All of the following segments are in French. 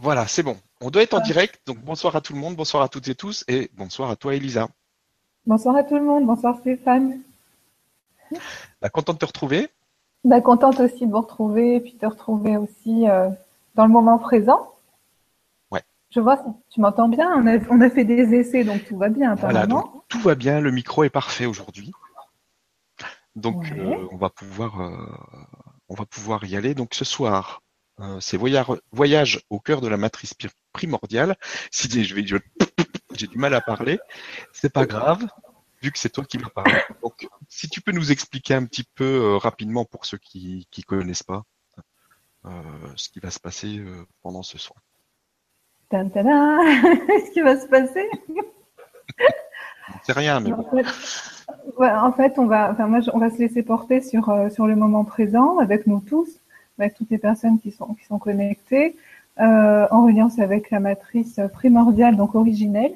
Voilà, c'est bon. On doit être en direct. Donc bonsoir à tout le monde, bonsoir à toutes et tous et bonsoir à toi Elisa. Bonsoir à tout le monde, bonsoir Stéphane. Bah, content de te retrouver. Bah, contente aussi de vous retrouver et puis de te retrouver aussi euh, dans le moment présent. Ouais. Je vois, tu m'entends bien. On a, on a, fait des essais, donc tout va bien. Voilà, donc, tout va bien. Le micro est parfait aujourd'hui. Donc euh, on va pouvoir, euh, on va pouvoir y aller. Donc ce soir, euh, c'est voyage, au cœur de la matrice primordiale. Si je vais, j'ai du mal à parler, c'est pas grave, vu que c'est toi qui vas parler. Donc, si tu peux nous expliquer un petit peu euh, rapidement pour ceux qui qui connaissent pas euh, ce qui va se passer pendant ce soir. ce qui va se passer? C'est rien, mais en, fait, en fait, on va, enfin moi, on va se laisser porter sur sur le moment présent avec nous tous toutes les personnes qui sont, qui sont connectées, euh, en reliance avec la matrice primordiale, donc originelle.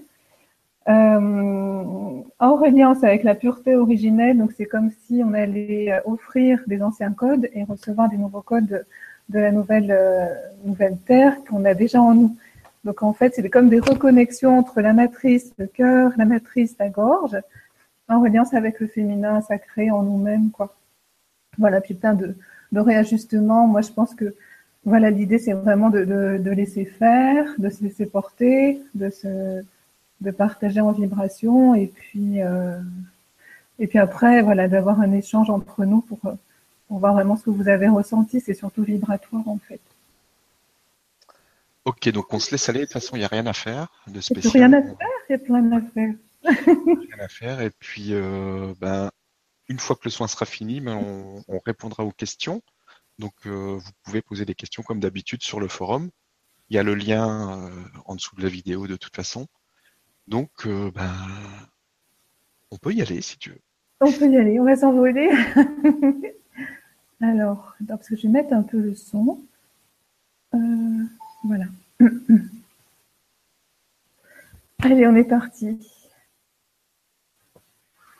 Euh, en reliance avec la pureté originelle, donc c'est comme si on allait offrir des anciens codes et recevoir des nouveaux codes de, la nouvelle, euh, nouvelle Terre qu'on a déjà en nous. Donc en fait, c'est comme des reconnexions entre la matrice, le cœur, la matrice, la gorge, en reliance avec le féminin sacré en nous-mêmes, quoi. Voilà, puis plein de, de réajustement. Moi, je pense que voilà, l'idée, c'est vraiment de, de, laisser faire, de se laisser porter, de se, de partager en vibration, et puis, euh, et puis après, voilà, d'avoir un échange entre nous pour, pour voir vraiment ce que vous avez ressenti. C'est surtout vibratoire, en fait. Ok, donc on se laisse aller. De toute façon, il n'y a rien à faire de spécial. Il n'y a rien à faire, il y a plein à faire. rien à faire. Et puis, euh, ben, une fois que le soin sera fini, ben, on, répondra aux questions. Donc, euh, vous pouvez poser des questions comme d'habitude sur le forum. Il y a le lien euh, en dessous de la vidéo de toute façon. Donc, euh, ben, on peut y aller si tu veux. On peut y aller, on va s'envoler. Alors, parce que je vais mettre un peu le son. voilà. Allez, on est parti.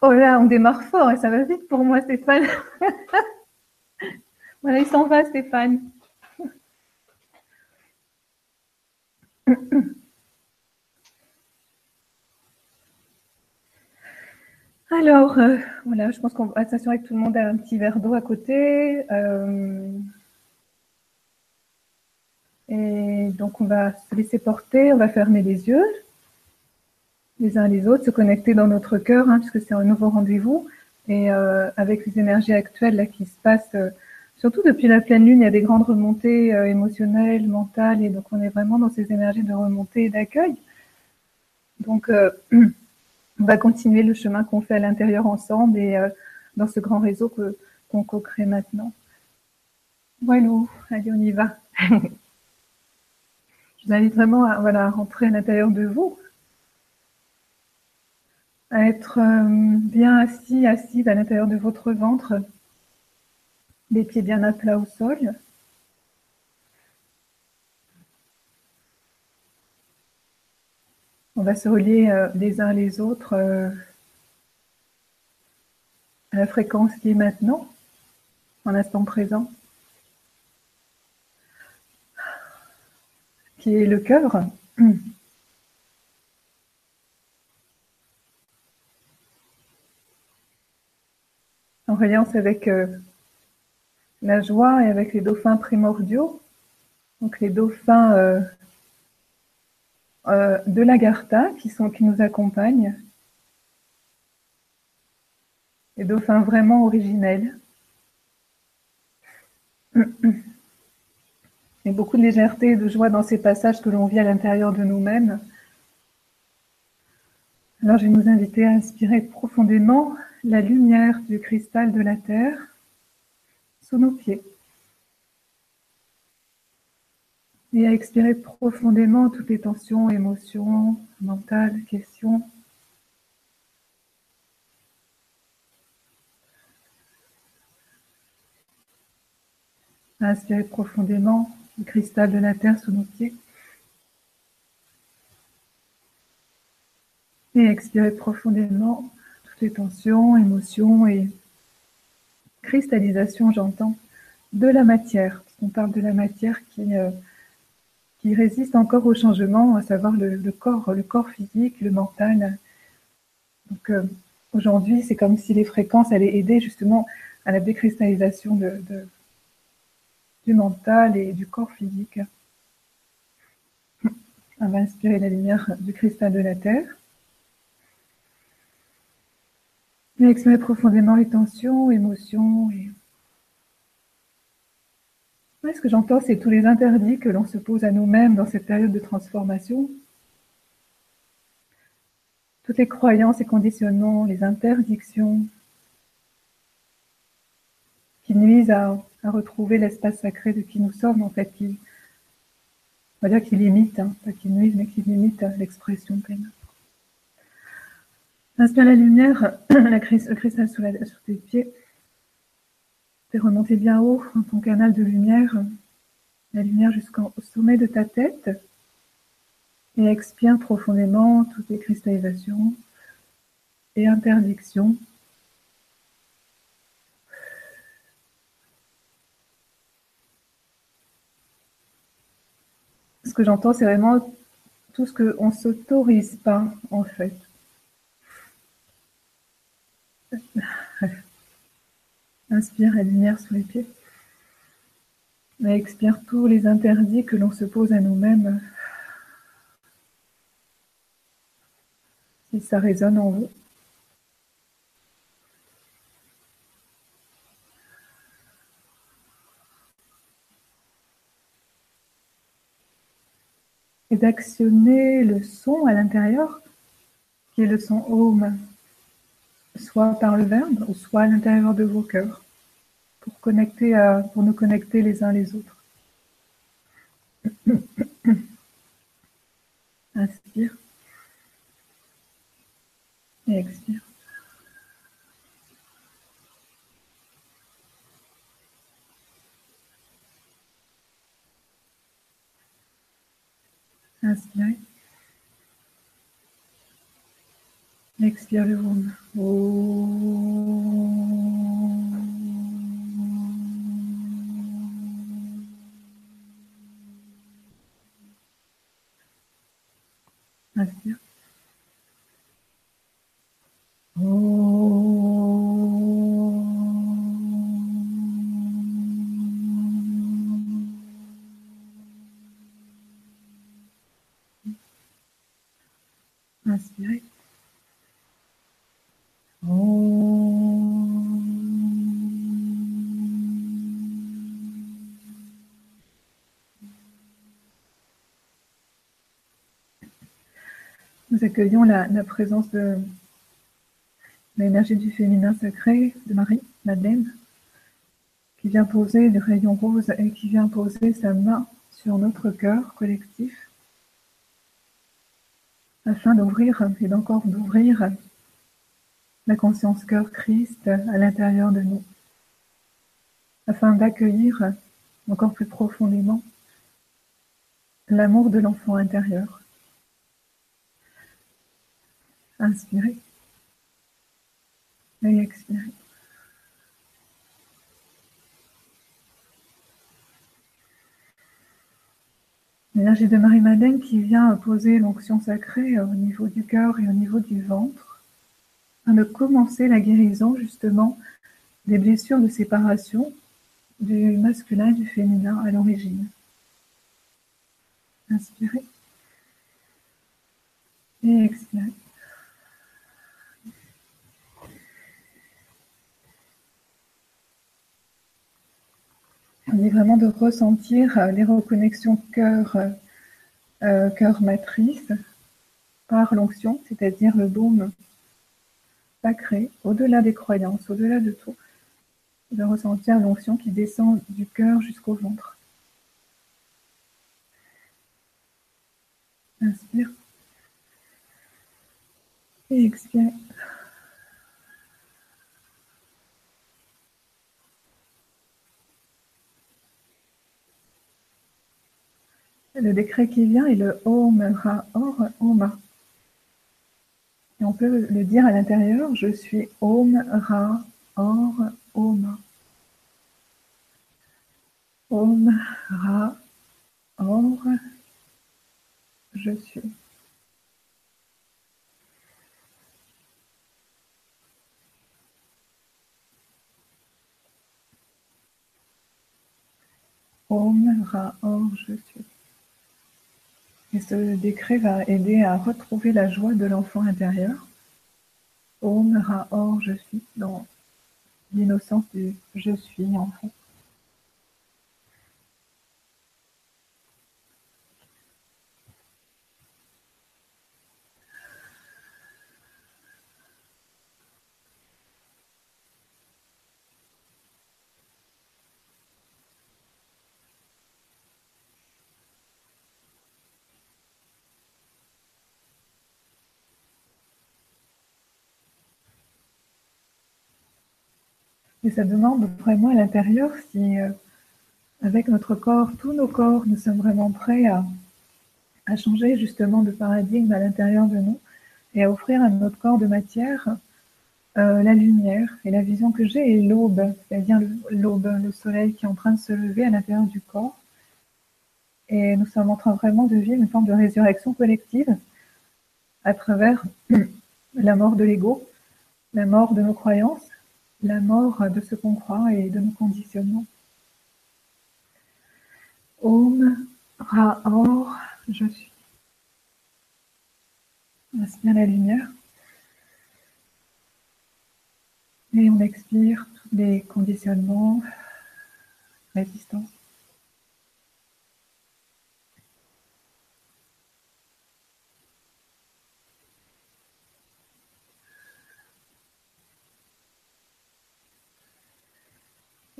Oh là, on démarre fort et ça va vite pour moi, Stéphane. voilà, il s'en va, Stéphane. Alors, euh, voilà, je pense qu'on va s'assurer que tout le monde a un petit verre d'eau à côté. Euh, et donc, on va se laisser porter, on va fermer les yeux les uns les autres, se connecter dans notre cœur, hein, puisque c'est un nouveau rendez-vous. Et euh, avec les énergies actuelles là qui se passent, euh, surtout depuis la pleine lune, il y a des grandes remontées euh, émotionnelles, mentales, et donc on est vraiment dans ces énergies de remontée et d'accueil. Donc, on va continuer le chemin qu'on fait à l'intérieur ensemble et dans ce grand réseau que qu'on co-crée maintenant. Voilà, allez, on y va. Je vous invite vraiment à voilà, rentrer à l'intérieur de vous, à être euh, bien assis, assise à l'intérieur de votre ventre, les pieds bien à plat au sol. On va se relier euh, les uns les autres euh, à la fréquence qui est maintenant, en l'instant présent, qui est le cœur. en reliance avec euh, la joie et avec les dauphins primordiaux, donc les dauphins euh, euh, de l'Agartha qui, qui nous accompagnent, les dauphins vraiment originels. Et beaucoup de légèreté et de joie dans ces passages que l'on vit à l'intérieur de nous-mêmes. Alors je vais nous inviter à inspirer profondément la lumière du cristal de la Terre sous nos pieds. Et à expirer profondément toutes les tensions, émotions, mentales, questions. À profondément le cristal de la Terre sous nos pieds. Et expirer profondément tensions, émotions et cristallisation, j'entends, de la matière. On parle de la matière qui, euh, qui résiste encore au changement, à savoir le, corps, le corps physique, le mental. Donc euh, aujourd'hui, c'est comme si les fréquences allaient aider justement à la décristallisation du mental et du corps physique. On va inspirer la lumière du cristal de la Terre. Expirer profondément les tensions, émotions et ce que j'entends, c'est tous les interdits que l'on se pose à nous-mêmes dans cette période de transformation. Toutes les croyances et conditionnements, les interdictions qui nuisent à, retrouver l'espace sacré de qui nous sommes, en fait, qui, on va dire qui limitent, hein, pas qui nuisent, mais qui limitent l'expression pleine. Inspire la lumière, la le cristal sous sur tes pieds. Fais remonter bien haut dans ton canal de lumière, la lumière jusqu'au sommet de ta tête. Et expire profondément toutes les cristallisations et interdictions. Ce que j'entends, c'est vraiment tout ce qu'on ne s'autorise pas, en fait. Inspire la lumière sous les pieds. Et expire tous les interdits que l'on se pose à nous-mêmes. Si ça résonne en vous. Et d'actionner le son à l'intérieur, qui est le son home, soit par le verbe, ou soit à l'intérieur de vos cœurs pour, connecter à, pour nous connecter les uns les autres. Inspire et expire. Inspire. Expire le volume. Inspire. Inspirez. Accueillons la, présence de l'énergie du féminin sacré de Marie, Madeleine, qui vient poser le rayon rose et qui vient poser sa main sur notre cœur collectif afin d'ouvrir et d'encore d'ouvrir la conscience cœur Christ à l'intérieur de nous, afin d'accueillir encore plus profondément l'amour de l'enfant intérieur. Inspirez et expirez. L'énergie de Marie-Madeleine qui vient poser l'onction sacrée au niveau du cœur et au niveau du ventre, afin de commencer la guérison justement des blessures de séparation du masculin et du féminin à l'origine. Inspirez et expirez. On dit vraiment de ressentir euh, les reconnexions cœur, euh, cœur matrice par l'onction, c'est-à-dire le baume sacré, au-delà des croyances, au-delà de tout, de ressentir l'onction qui descend du cœur jusqu'au ventre. Inspire. Et expire. Le décret qui vient est le Om Ra Or Oma. Et on peut le dire à l'intérieur, je suis Om Ra Or Oma. Om Ra Or je suis. Om Ra Or, je suis. Et ce décret va aider à retrouver la joie de l'enfant intérieur. Om Ra Or, je suis dans l'innocence du je suis en fait. Et ça demande vraiment à l'intérieur si, euh, avec notre corps, tous nos corps, nous sommes vraiment prêts à, changer justement de paradigme à l'intérieur de nous et à offrir à notre corps de matière euh, la lumière. Et la vision que j'ai est l'aube, c'est-à-dire l'aube, le soleil qui est en train de se lever à l'intérieur du corps. Et nous sommes en train vraiment de vivre une forme de résurrection collective à travers la mort de l'ego, la mort de nos croyances, la mort de ce qu'on croit et de nos conditionnements. Om Ra Or, je suis. On inspire la lumière. Et on expire tous les conditionnements, résistance.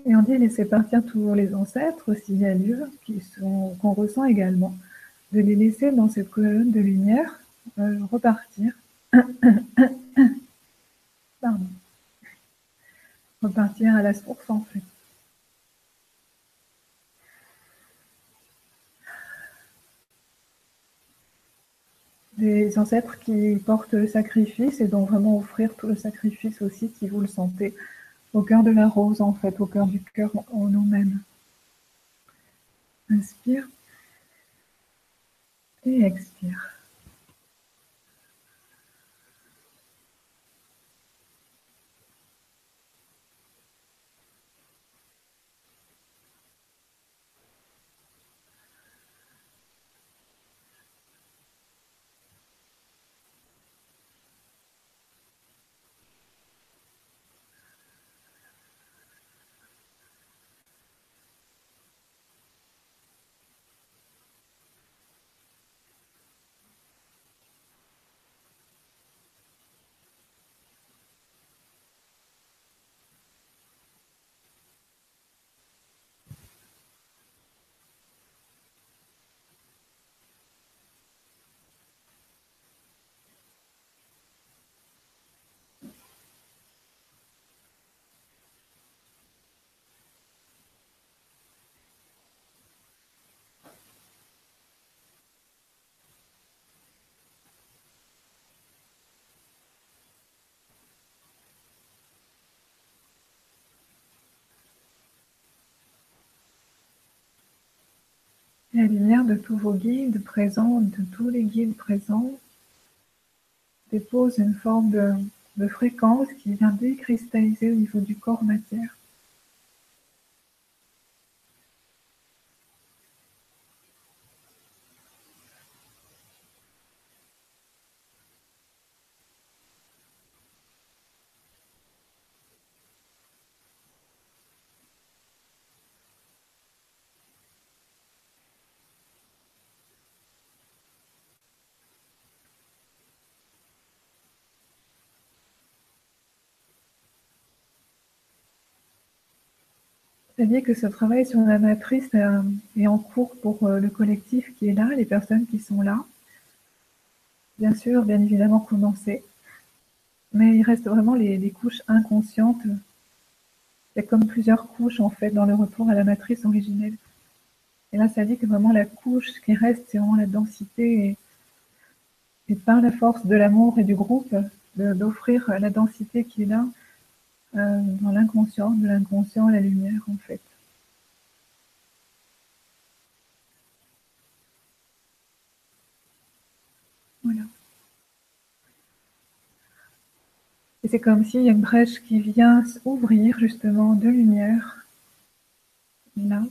Et on dit laisser partir tous les ancêtres, s'il y a lieu, qu'on ressent également, de les laisser dans cette colonne de lumière euh, repartir. Pardon. Repartir à la source en fait. Des ancêtres qui portent le sacrifice et dont vraiment offrir tout le sacrifice aussi si vous le sentez au cœur de la rose, en fait, au cœur du cœur en nous-mêmes. Inspire et expire. La lumière de tous vos guides présents, de tous les guides présents, dépose une forme de, de fréquence qui vient décristalliser au niveau du corps matière. C'est-à-dire que ce travail sur la matrice euh, est en cours pour euh, le collectif qui est là, les personnes qui sont là. Bien sûr, bien évidemment commencer, mais il reste vraiment les, couches inconscientes. Il y a comme plusieurs couches en fait dans le retour à la matrice originelle. Et là, ça dit que vraiment la couche qui reste, c'est vraiment la densité et, et par la force de l'amour et du groupe, d'offrir la densité qui est là, euh, dans l'inconscient, de l'inconscient à la lumière en fait. Voilà. Et c'est comme s'il y a une brèche qui vient s'ouvrir justement de lumière, là,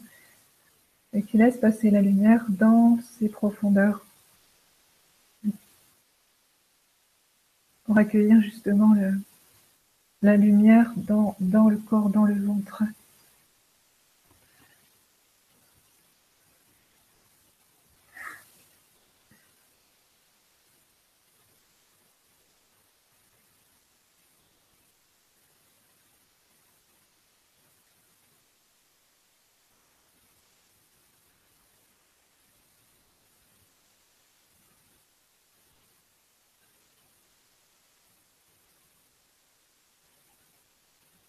et qui laisse passer la lumière dans ses profondeurs pour accueillir justement le, la lumière dans, dans le corps, dans le ventre.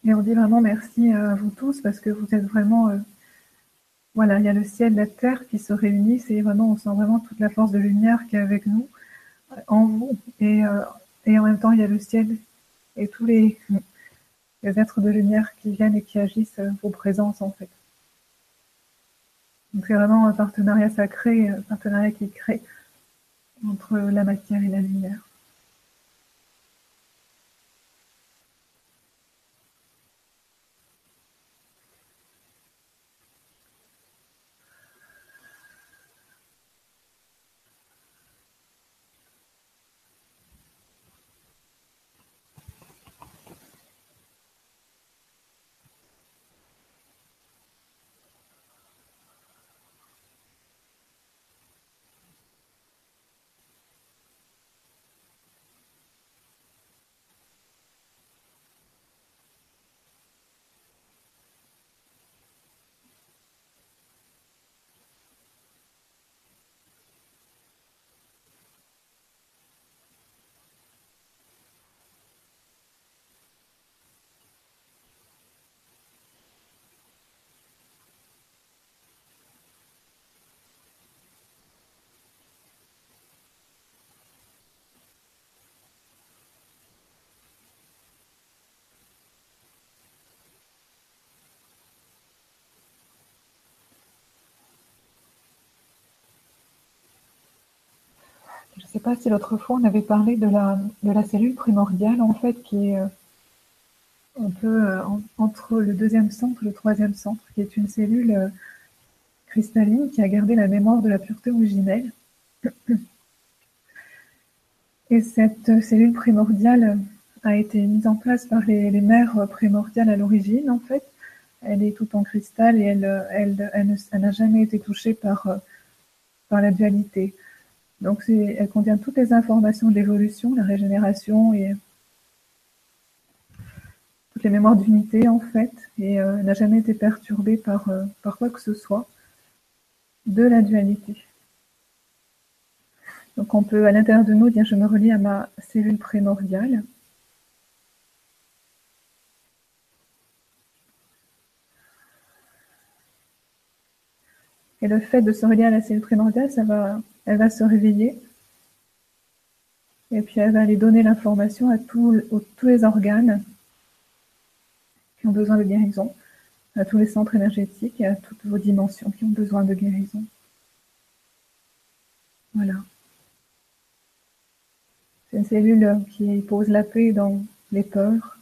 Et on dit vraiment merci à vous tous parce que vous êtes vraiment, euh, voilà, il y a le ciel, la terre qui se réunissent et vraiment, on sent vraiment toute la force de lumière qui est avec nous, euh, en vous. Et, euh, et en même temps, il y a le ciel et tous les, les êtres de lumière qui viennent et qui agissent vos présences en fait. Donc c'est vraiment un partenariat sacré, un partenariat qui crée entre la matière et la lumière. Pas si l'autre fois on avait parlé de la, de la cellule primordiale en fait qui est euh, un peu euh, entre le deuxième centre et le troisième centre, qui est une cellule euh, cristalline qui a gardé la mémoire de la pureté originelle. Et cette cellule primordiale a été mise en place par les, mères primordiales à l'origine en fait. Elle est toute en cristal et elle, elle, elle n'a jamais été touchée par, par la dualité. Donc, elle contient toutes les informations de l'évolution, la régénération et toutes les mémoires d'unité, en fait, et euh, n'a jamais été perturbée par, euh, par quoi que ce soit de la dualité. Donc, on peut, à l'intérieur de nous, dire je me relie à ma cellule primordiale. Et le fait de se relier à la cellule primordiale, ça va elle va se réveiller et puis elle va aller donner l'information à tous les organes qui ont besoin de guérison, à tous les centres énergétiques et à toutes vos dimensions qui ont besoin de guérison. Voilà. C'est une cellule qui pose la paix dans les peurs.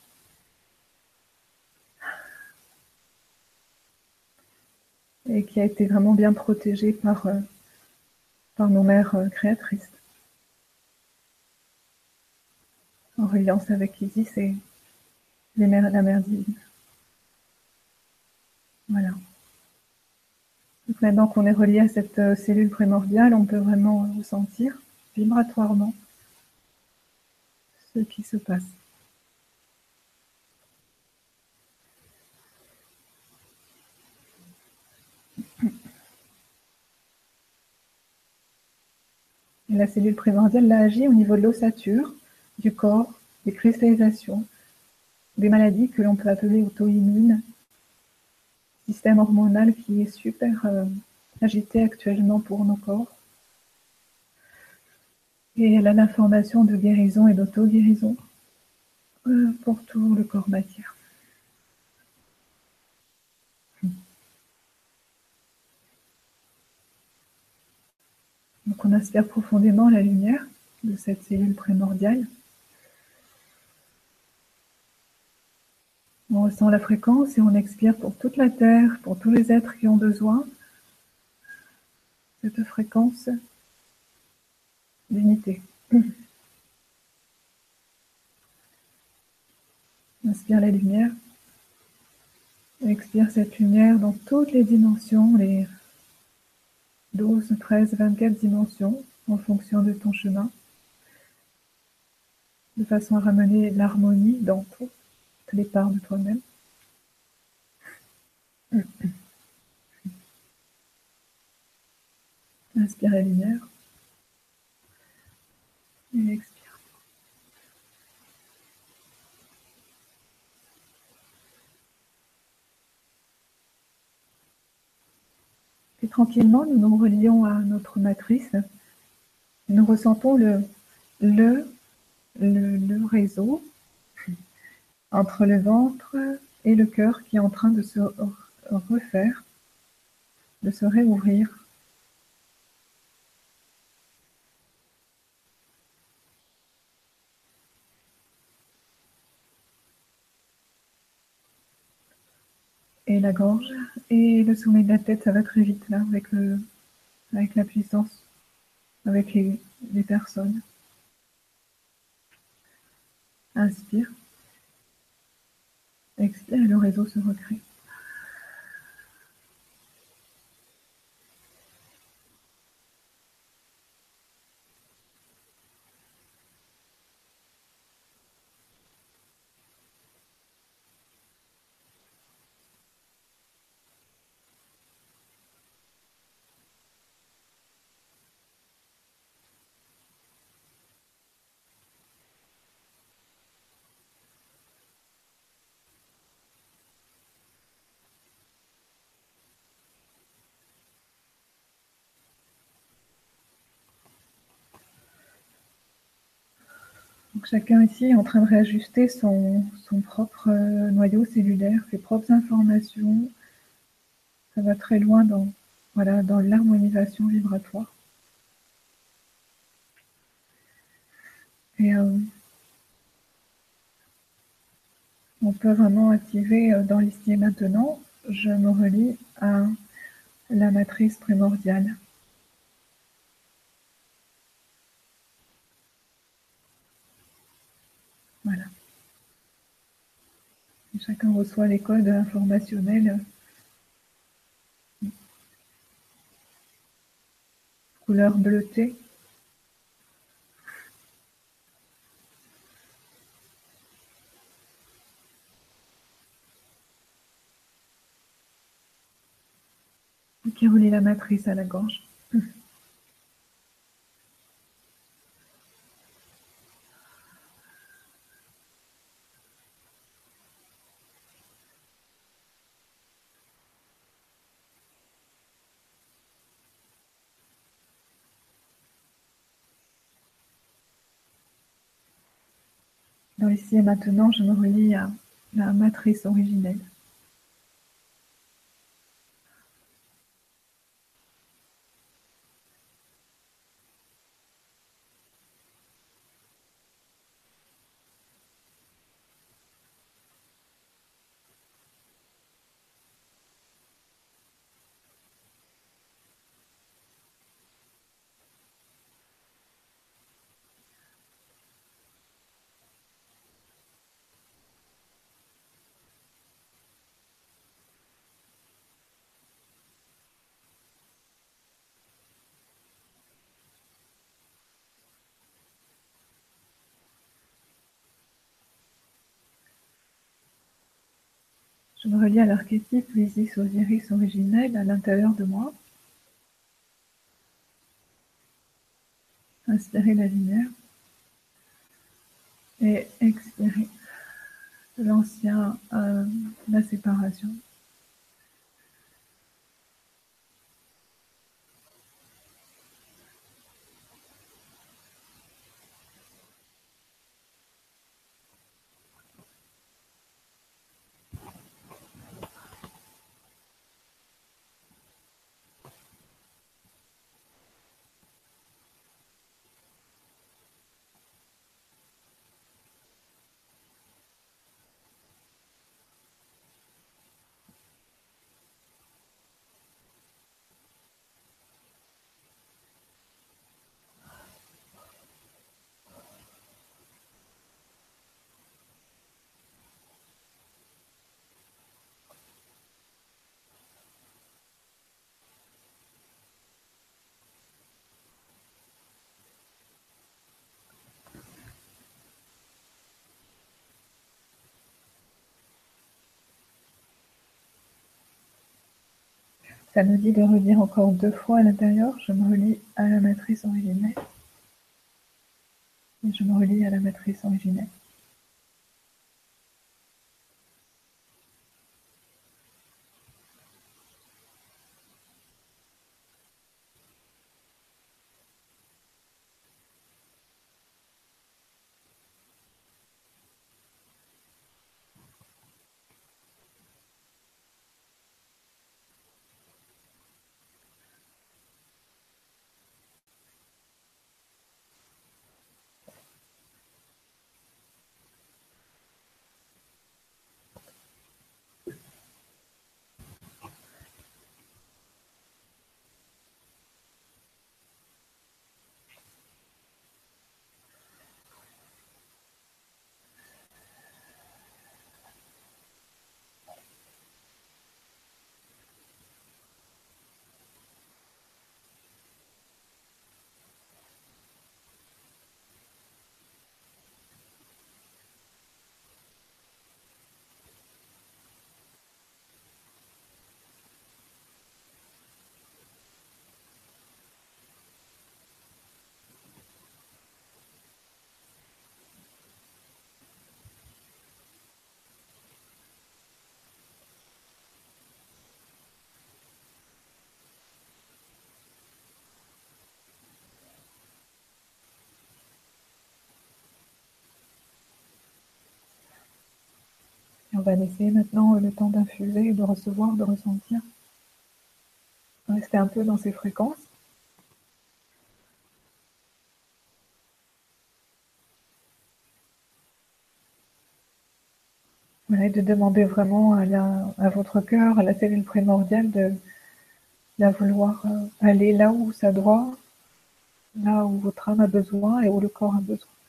Et qui a été vraiment bien protégée par euh, par nos mères euh, créatrices. En reliance avec Isis et les mères, la mère divine. Voilà. maintenant qu'on est relié à cette euh, cellule primordiale, on peut vraiment ressentir vibratoirement ce qui se passe. La cellule primordiale agit au niveau de l'ossature, du corps, des cristallisations, des maladies que l'on peut appeler auto-immunes, système hormonal qui est super euh, agité actuellement pour nos corps. Et elle a l'information de guérison et d'auto-guérison euh, pour tout le corps matière. On inspire profondément la lumière de cette cellule primordiale. ressent la fréquence et on expire pour toute la Terre, pour tous les êtres qui ont besoin. Cette fréquence d'unité. Inspire la lumière. Expire cette lumière dans toutes les dimensions, les 12, 13, 24 dimensions en fonction de ton chemin, de façon à ramener l'harmonie dans toutes les parts de toi-même. Inspire la lumière et expire. Et tranquillement, nous nous relions à notre matrice. Nous ressentons le, le, le, réseau entre le ventre et le cœur qui est en train de se refaire, de se réouvrir. Et la gorge et le sommet de la tête, ça va très vite là avec le avec la puissance, avec les, les personnes. Inspire. Expire et le réseau se recrée. Chacun ici est en train de réajuster son, son propre euh, noyau cellulaire, ses propres informations. Ça va très loin dans, voilà, dans l'harmonisation vibratoire. Et euh, on peut vraiment activer euh, dans l'ici et maintenant, je me relie à la matrice primordiale. Voilà. Chacun reçoit les codes informationnels. Couleur bleutée. qui relie la matrice à la gorge? Dans ici et maintenant, je me relie à la matrice originelle. Je me relie à l'archétype Isis Osiris originel à l'intérieur de moi. Inspirez la lumière et expirez l'ancien, euh, la séparation. Ça nous dit de redire encore deux fois à l'intérieur. Je me relie à la matrice originelle. Et je me relie à la matrice originelle. On va laisser maintenant le temps d'infuser, de recevoir, de ressentir. Rester un peu dans ces fréquences. et de demander vraiment à, votre cœur, à la cellule primordiale, de, de vouloir euh, aller là où ça doit, là où votre âme a besoin et où le corps a besoin.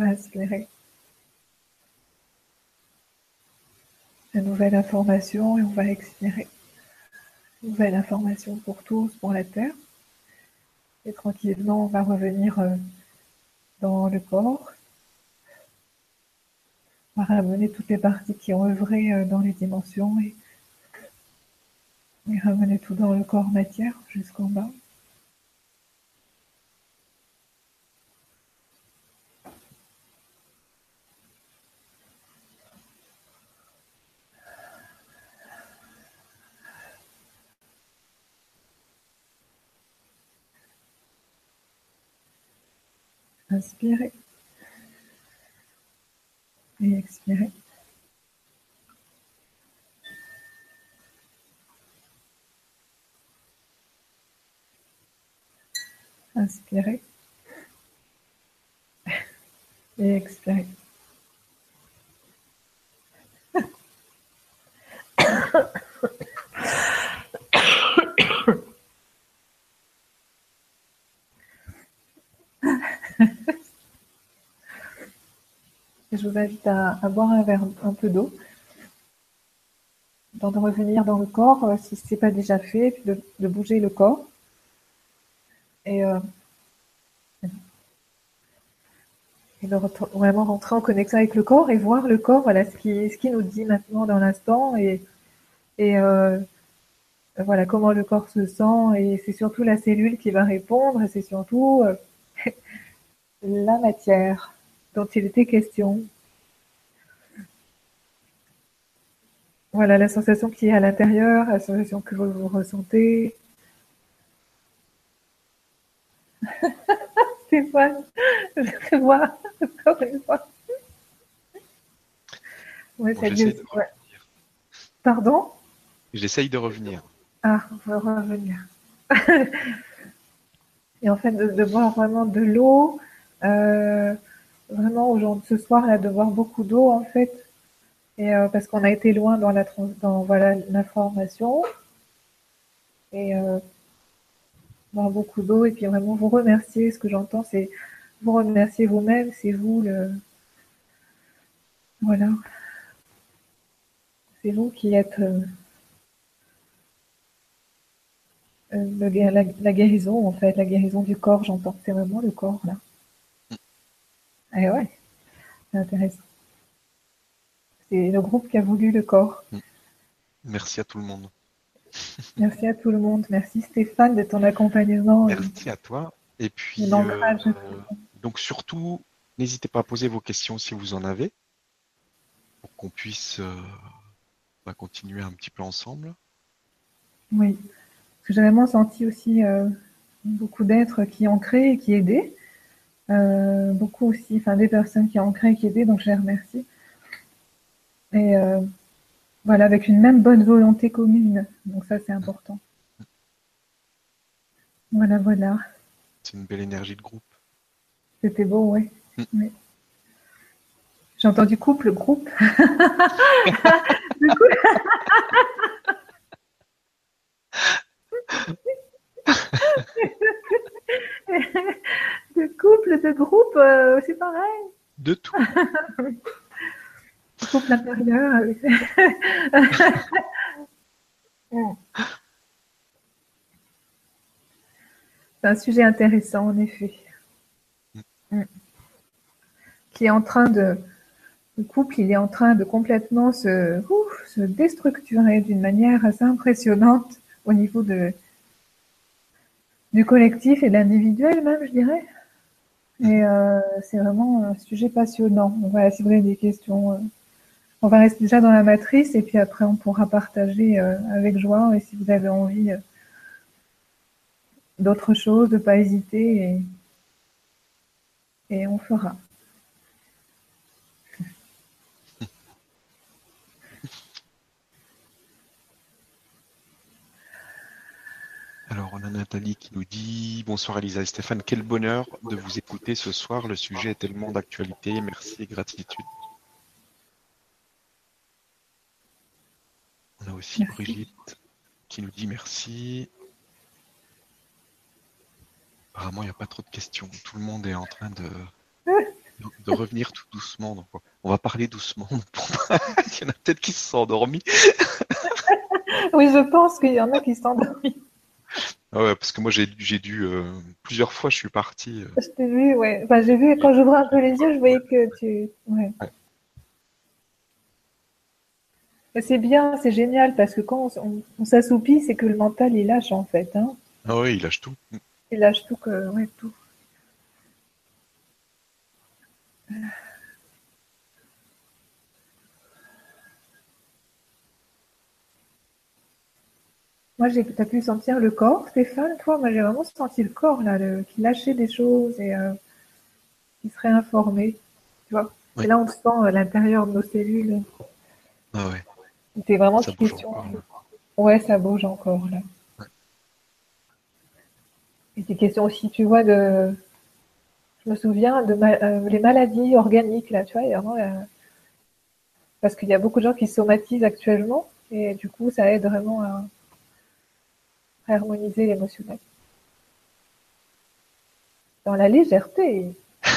Inspirer. La nouvelle information et on va expirer. Nouvelle information pour tous, pour la Terre. Et tranquillement, on va revenir euh, dans le corps. On va ramener toutes les parties qui ont œuvré euh, dans les dimensions et ramener tout dans le corps matière jusqu'en bas. Inspirez. Et expirez. Inspirez. Et expirez. je vous invite à, boire un verre, un peu d'eau, de revenir dans le corps euh, si ce n'est pas déjà fait, de, bouger le corps. Et, euh, de vraiment rentrer en connexion avec le corps et voir le corps, voilà ce qui, ce qui nous dit maintenant dans l'instant et, et euh, voilà comment le corps se sent et c'est surtout la cellule qui va répondre et c'est surtout la matière dont il était question. Voilà la sensation qui est à l'intérieur, la sensation que vous, ressentez. Stéphane, je te vois encore une fois. Bon, j'essaie mieux. de ouais. Pardon? J'essaye de revenir. Ah, on va revenir. Et en fait, de, de boire vraiment de l'eau, euh, vraiment aujourd'hui, ce soir, là, de boire beaucoup d'eau, en fait, et euh, parce qu'on a été loin dans la trans- dans voilà l'information, et euh, boire beaucoup d'eau, et puis vraiment vous remercier. Ce que j'entends, c'est vous remercier vous-même, c'est vous le, voilà, c'est vous qui êtes euh, euh, la, la guérison, en fait, la guérison du corps, j'entends. C'est vraiment le corps, là. Eh ouais, c'est intéressant. C'est le groupe qui a voulu le corps. Merci à tout le monde. Merci à tout le monde. Merci Stéphane de ton accompagnement. Merci à toi. Et puis, Et euh, donc surtout, n'hésitez pas à poser vos questions si vous en avez, pour qu'on puisse euh, bah, continuer un petit peu ensemble. Oui. Parce que j'ai vraiment senti aussi euh, beaucoup d'êtres qui ont créé et qui aidaient. Euh, beaucoup aussi, enfin des personnes qui ont créé et qui aidaient, donc je les remercie. Et euh, voilà, avec une même bonne volonté commune. Donc ça, c'est important. Voilà, voilà. C'est une belle énergie de groupe. C'était beau, ouais. Mm. Oui. J'ai entendu couple, groupe. Du coup- de couple, de groupe, euh, c'est pareil. De tout. Avec- Mm. C'est un sujet intéressant, en effet. Mm. Qui est en train de. Le couple, il est en train de complètement se, ouf, se déstructurer d'une manière assez impressionnante au niveau de, du collectif et de l'individuel, même, je dirais. Et euh, c'est vraiment un sujet passionnant. Voilà, si vous avez des questions, euh, on va rester déjà dans la matrice et puis après on pourra partager euh, avec joie. Et si vous avez envie euh, d'autres choses, de pas hésiter et, et on fera. Alors, on a Nathalie qui nous dit Bonsoir Elisa et Stéphane, quel bonheur de vous écouter ce soir. Le sujet est tellement d'actualité. Merci et gratitude. On a aussi Merci. Brigitte qui nous dit merci. Apparemment, il n'y a pas trop de questions. Tout le monde est en train de, de revenir tout doucement. Donc, on va parler doucement. il y en a peut-être qui se sont endormis. Oui, je pense qu'il y en a qui s'endorment. Ah ouais, parce que moi, j'ai j'ai dû. euh, plusieurs fois, je suis parti. euh, Je t'ai vu, ouais. Enfin, j'ai vu quand j'ouvrais un peu les yeux, je voyais que tu. Ouais. C'est bien, c'est génial parce que quand on, on- on s'assoupit, c'est que le mental il lâche en fait. Hein. Ah oui, il lâche tout. Il lâche tout que, ouais, tout. Moi, j'ai, t'as pu sentir le corps, Stéphane, toi? Moi, j'ai vraiment senti le corps, là, le- qui lâchait des choses et euh, qui se réinformait. Tu vois? Oui. Et là, on sent à l'intérieur de nos cellules. Ah ouais, C'était vraiment ça bouge question. encore. là. Ouais, ça bouge encore, là. Ouais. Et des questions aussi, tu vois, de. Je me souviens de ma- euh, les maladies organiques, là, tu vois, vraiment, euh, parce qu'il y a beaucoup de gens qui somatisent actuellement, et du coup, ça aide vraiment à harmoniser l'émotionnel. Dans la légèreté.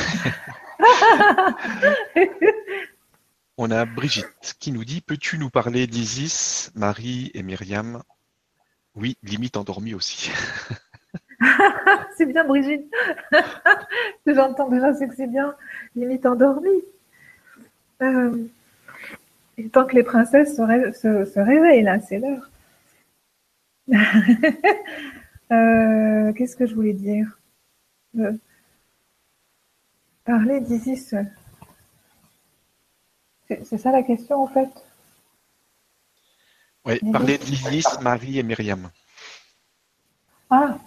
On a Brigitte qui nous dit Peux-tu nous parler d'Isis, Marie et Myriam? Oui, limite endormie aussi. C'est bien, Brigitte. J'entends déjà, c'est que c'est bien, limite endormie. Euh, et tant que les princesses se, ré- se- se réveillent, là, c'est l'heure. Euh, Qu'est-ce que je voulais dire Euh, Parler d'Isis. C'est ça la question, en fait? Oui, parler d'Isis, Marie et Myriam. Ah,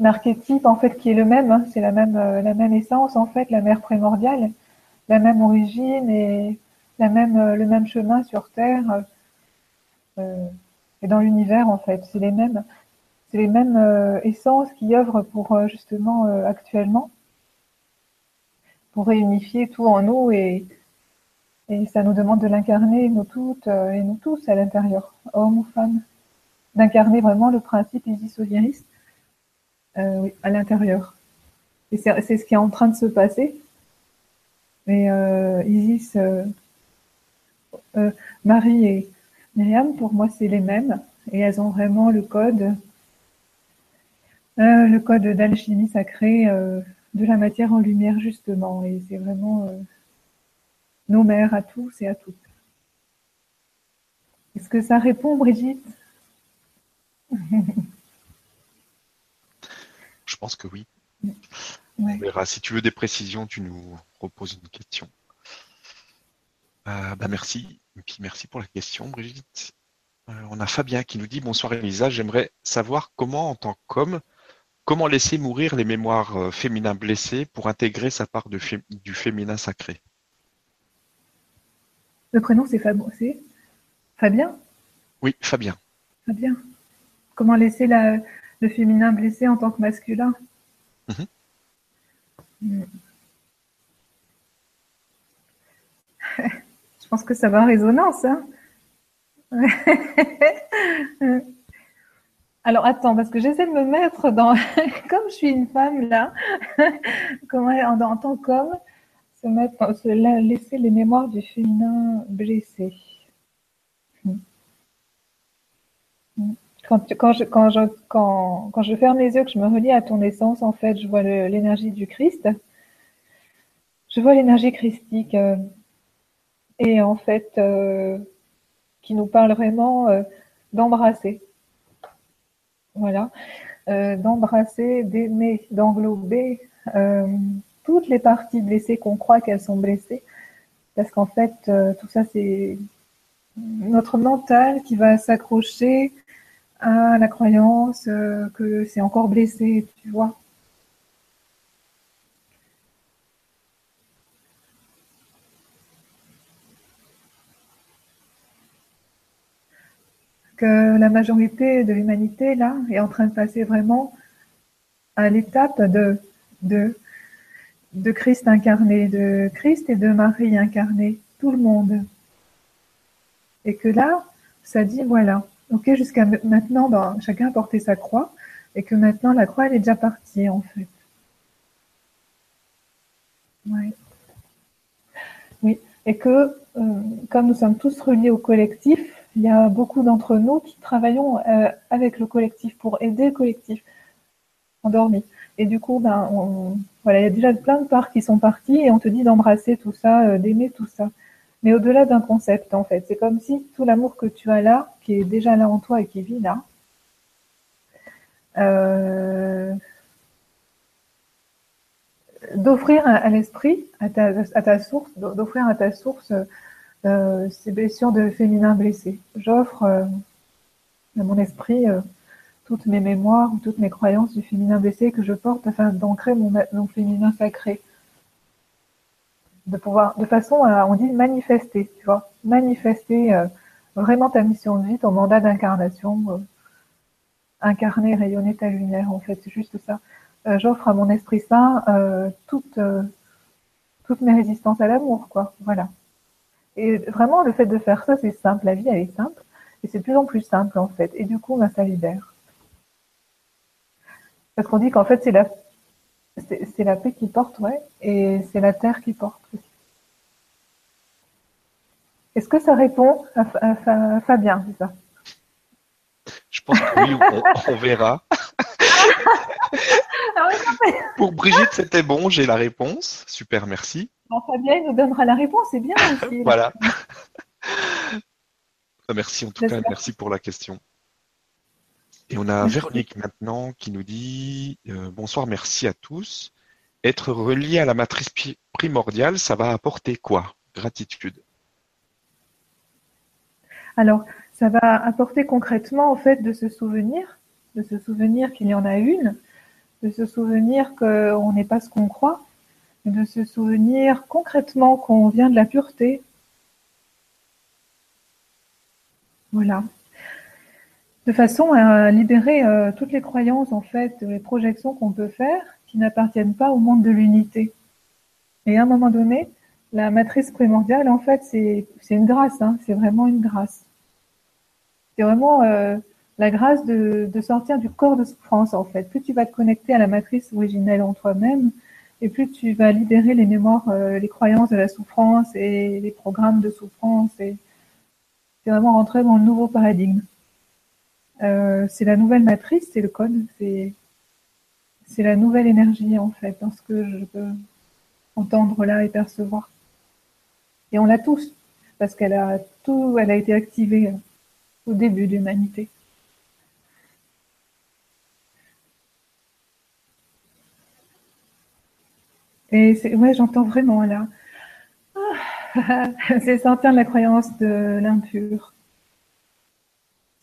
l'archétype en fait qui est le même, hein, c'est la même, euh, la même essence en fait, la mère primordiale, la même origine et la même, le même chemin sur Terre et dans l'univers en fait. C'est les mêmes, c'est les mêmes essences qui œuvrent pour justement actuellement pour réunifier tout en nous et, et ça nous demande de l'incarner, nous toutes et nous tous à l'intérieur, hommes ou femmes, d'incarner vraiment le principe Isis Osiris oui, à l'intérieur. Et c'est ce qui est en train de se passer. Mais euh, Isis, euh, euh, Marie et Myriam, pour moi, c'est les mêmes. Et elles ont vraiment le code, le code d'alchimie sacrée de la matière en lumière, justement. Et c'est vraiment nos mères à tous et à toutes. Est-ce que ça répond, Brigitte? Je pense que oui. On verra. Si tu veux des précisions, tu nous reposes une question. Euh, bah merci. Et puis merci pour la question, Brigitte. Euh, on a Fabien qui nous dit Bonsoir Elisa, j'aimerais savoir comment, en tant qu'homme, comment laisser mourir les mémoires euh, féminins blessées pour intégrer sa part du féminin sacré? Le prénom c'est Fabien? Oui, Fabien. Fabien. Comment laisser le féminin blessé en tant que masculin? Mhm. Je que ça va en résonance. Hein. Alors attends, parce que j'essaie de me mettre dans, comme je suis une femme là, comment en, tant qu'homme, se mettre, se laisser les mémoires du féminin blessé. Hmm. Hmm. Quand, je, quand, je, quand je ferme les yeux, que je me relie à ton essence, en fait, je vois l'énergie du Christ. Je vois l'énergie christique. Euh, et en fait, euh, qui nous parle vraiment euh, d'embrasser. Voilà. d'embrasser, d'aimer, d'englober toutes les parties blessées qu'on croit qu'elles sont blessées. Parce qu'en fait, tout ça, c'est notre mental qui va s'accrocher à la croyance euh, que c'est encore blessé, tu vois. Que la majorité de l'humanité, là, est en train de passer vraiment à l'étape de, de, de Christ incarné, de Christ et de Marie incarnée, tout le monde. Et que là, ça dit, voilà, Ok, jusqu'à maintenant, ben, chacun a porté sa croix et que maintenant la croix elle est déjà partie en fait. Oui, et que euh, comme nous sommes tous reliés au collectif, il y a beaucoup d'entre nous qui travaillons euh, avec le collectif pour aider le collectif endormi. Et du coup, ben, voilà, il y a déjà plein de parts qui sont parties et on te dit d'embrasser tout ça, euh, d'aimer tout ça mais au-delà d'un concept en fait. C'est comme si tout l'amour que tu as là, qui est déjà là en toi et qui vit là, euh, d'offrir à, l'esprit, à ta, source, d'offrir à ta source euh, ces blessures de féminin blessé. J'offre euh, à mon esprit toutes mes mémoires ou toutes mes croyances du féminin blessé que je porte afin d'ancrer mon féminin sacré de pouvoir, de façon à, on dit manifester, tu vois, manifester euh, vraiment ta mission de vie, ton mandat d'incarnation, euh, incarner, rayonner ta lumière, en fait, c'est juste ça. Euh, j'offre à mon esprit saint toutes mes résistances à l'amour, quoi, voilà. Et vraiment, le fait de faire ça, c'est simple, la vie, elle est simple, et c'est de plus en plus simple, en fait, et du coup, ben, ça libère. Parce qu'on dit qu'en fait, c'est la c'est la paix qui porte, ouais, et c'est la terre qui porte aussi. Est-ce que ça répond à, Fabien, c'est ça? Je pense que oui, on, verra. Ah Pour Brigitte, c'était bon, j'ai la réponse. Super, merci. Fabien nous donnera la réponse, c'est bien aussi. voilà. merci en tout cas, merci pour la question. Et on a Véronique maintenant qui nous dit euh, bonsoir, merci à tous. Être relié à la matrice primordiale, ça va apporter quoi? Gratitude. Alors, ça va apporter concrètement au fait de se souvenir, de se souvenir qu'il y en a une, de se souvenir qu'on n'est pas ce qu'on croit, de se souvenir concrètement qu'on vient de la pureté, Voilà. De façon à libérer euh, toutes les croyances, en fait, les projections qu'on peut faire qui n'appartiennent pas au monde de l'unité. Et à un moment donné, la matrice primordiale, en fait, c'est une grâce, hein, c'est vraiment une grâce. C'est vraiment euh, la grâce de, de, sortir du corps de souffrance, en fait. Plus tu vas te connecter à la matrice originelle en toi-même, et plus tu vas libérer les mémoires, euh, les croyances de la souffrance et les programmes de souffrance. C'est vraiment rentrer dans le nouveau paradigme. Euh, c'est la nouvelle matrice, c'est le code, c'est c'est la nouvelle énergie en fait, dans ce que je peux entendre là et percevoir. Et on l'a tous, parce qu'elle a tout, elle a été activée au début de l'humanité. Et ouais, j'entends vraiment là. Ah, c'est sortir de la croyance de l'impur.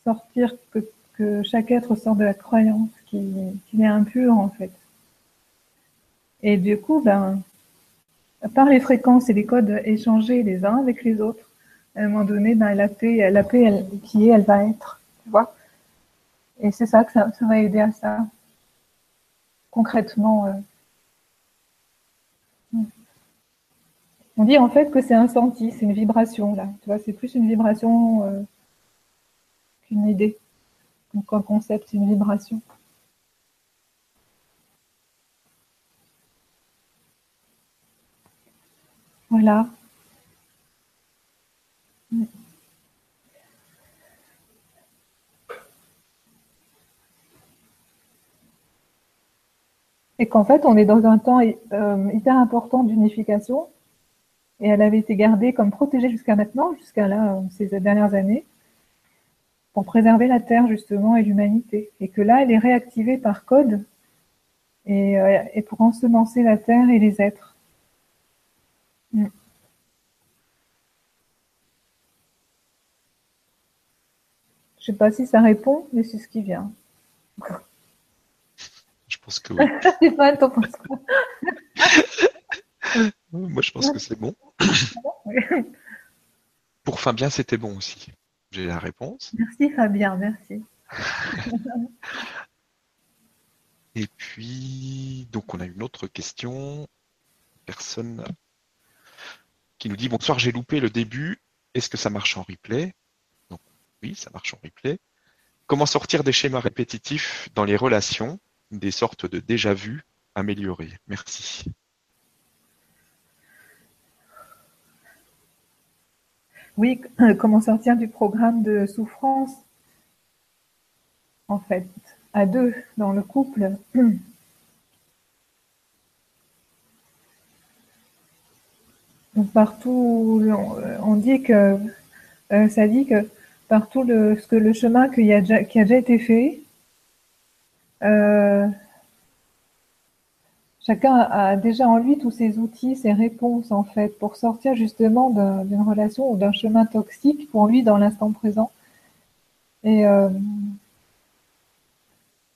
Sortir que, que, chaque être sort de la croyance qu'il est impur en fait. Et du coup, ben, par les fréquences et les codes échangés les uns avec les autres, à un moment donné, ben, la paix, la paix qui est, elle va être. Tu vois Et c'est ça que ça, ça, va aider à ça. Concrètement, euh, On dit en fait que c'est un senti, c'est une vibration là. Tu vois, c'est plus une vibration euh, qu'une idée. Donc un concept, c'est une vibration. Voilà. Et qu'en fait, on est dans un temps euh, hyper important d'unification et elle avait été gardée comme protégée jusqu'à maintenant, jusqu'à là, ces dernières années, pour préserver la Terre justement et l'humanité. Et que là, elle est réactivée par code et, euh, pour ensemencer la Terre et les êtres. Mm. Je sais pas si ça répond, mais c'est ce qui vient. Je pense que oui. Stéphane, t'en penses quoi Moi, je pense que c'est bon. Pour Fabien, c'était bon aussi. J'ai la réponse. Merci Fabien, merci. Et puis, donc on a une autre question. Personne qui nous dit bonsoir, j'ai loupé le début. Est-ce que ça marche en replay? Donc oui, ça marche en replay. Comment sortir des schémas répétitifs dans les relations, des sortes de déjà vu améliorés Merci. Oui, comment sortir du programme de souffrance, en fait, à deux, dans le couple? Partout, on dit que euh, ça dit que partout le, ce que le chemin qui a qui a déjà été fait, euh, chacun a déjà en lui tous ses outils, ses réponses en fait, pour sortir justement d'une relation ou d'un chemin toxique pour lui dans l'instant présent. Et, euh,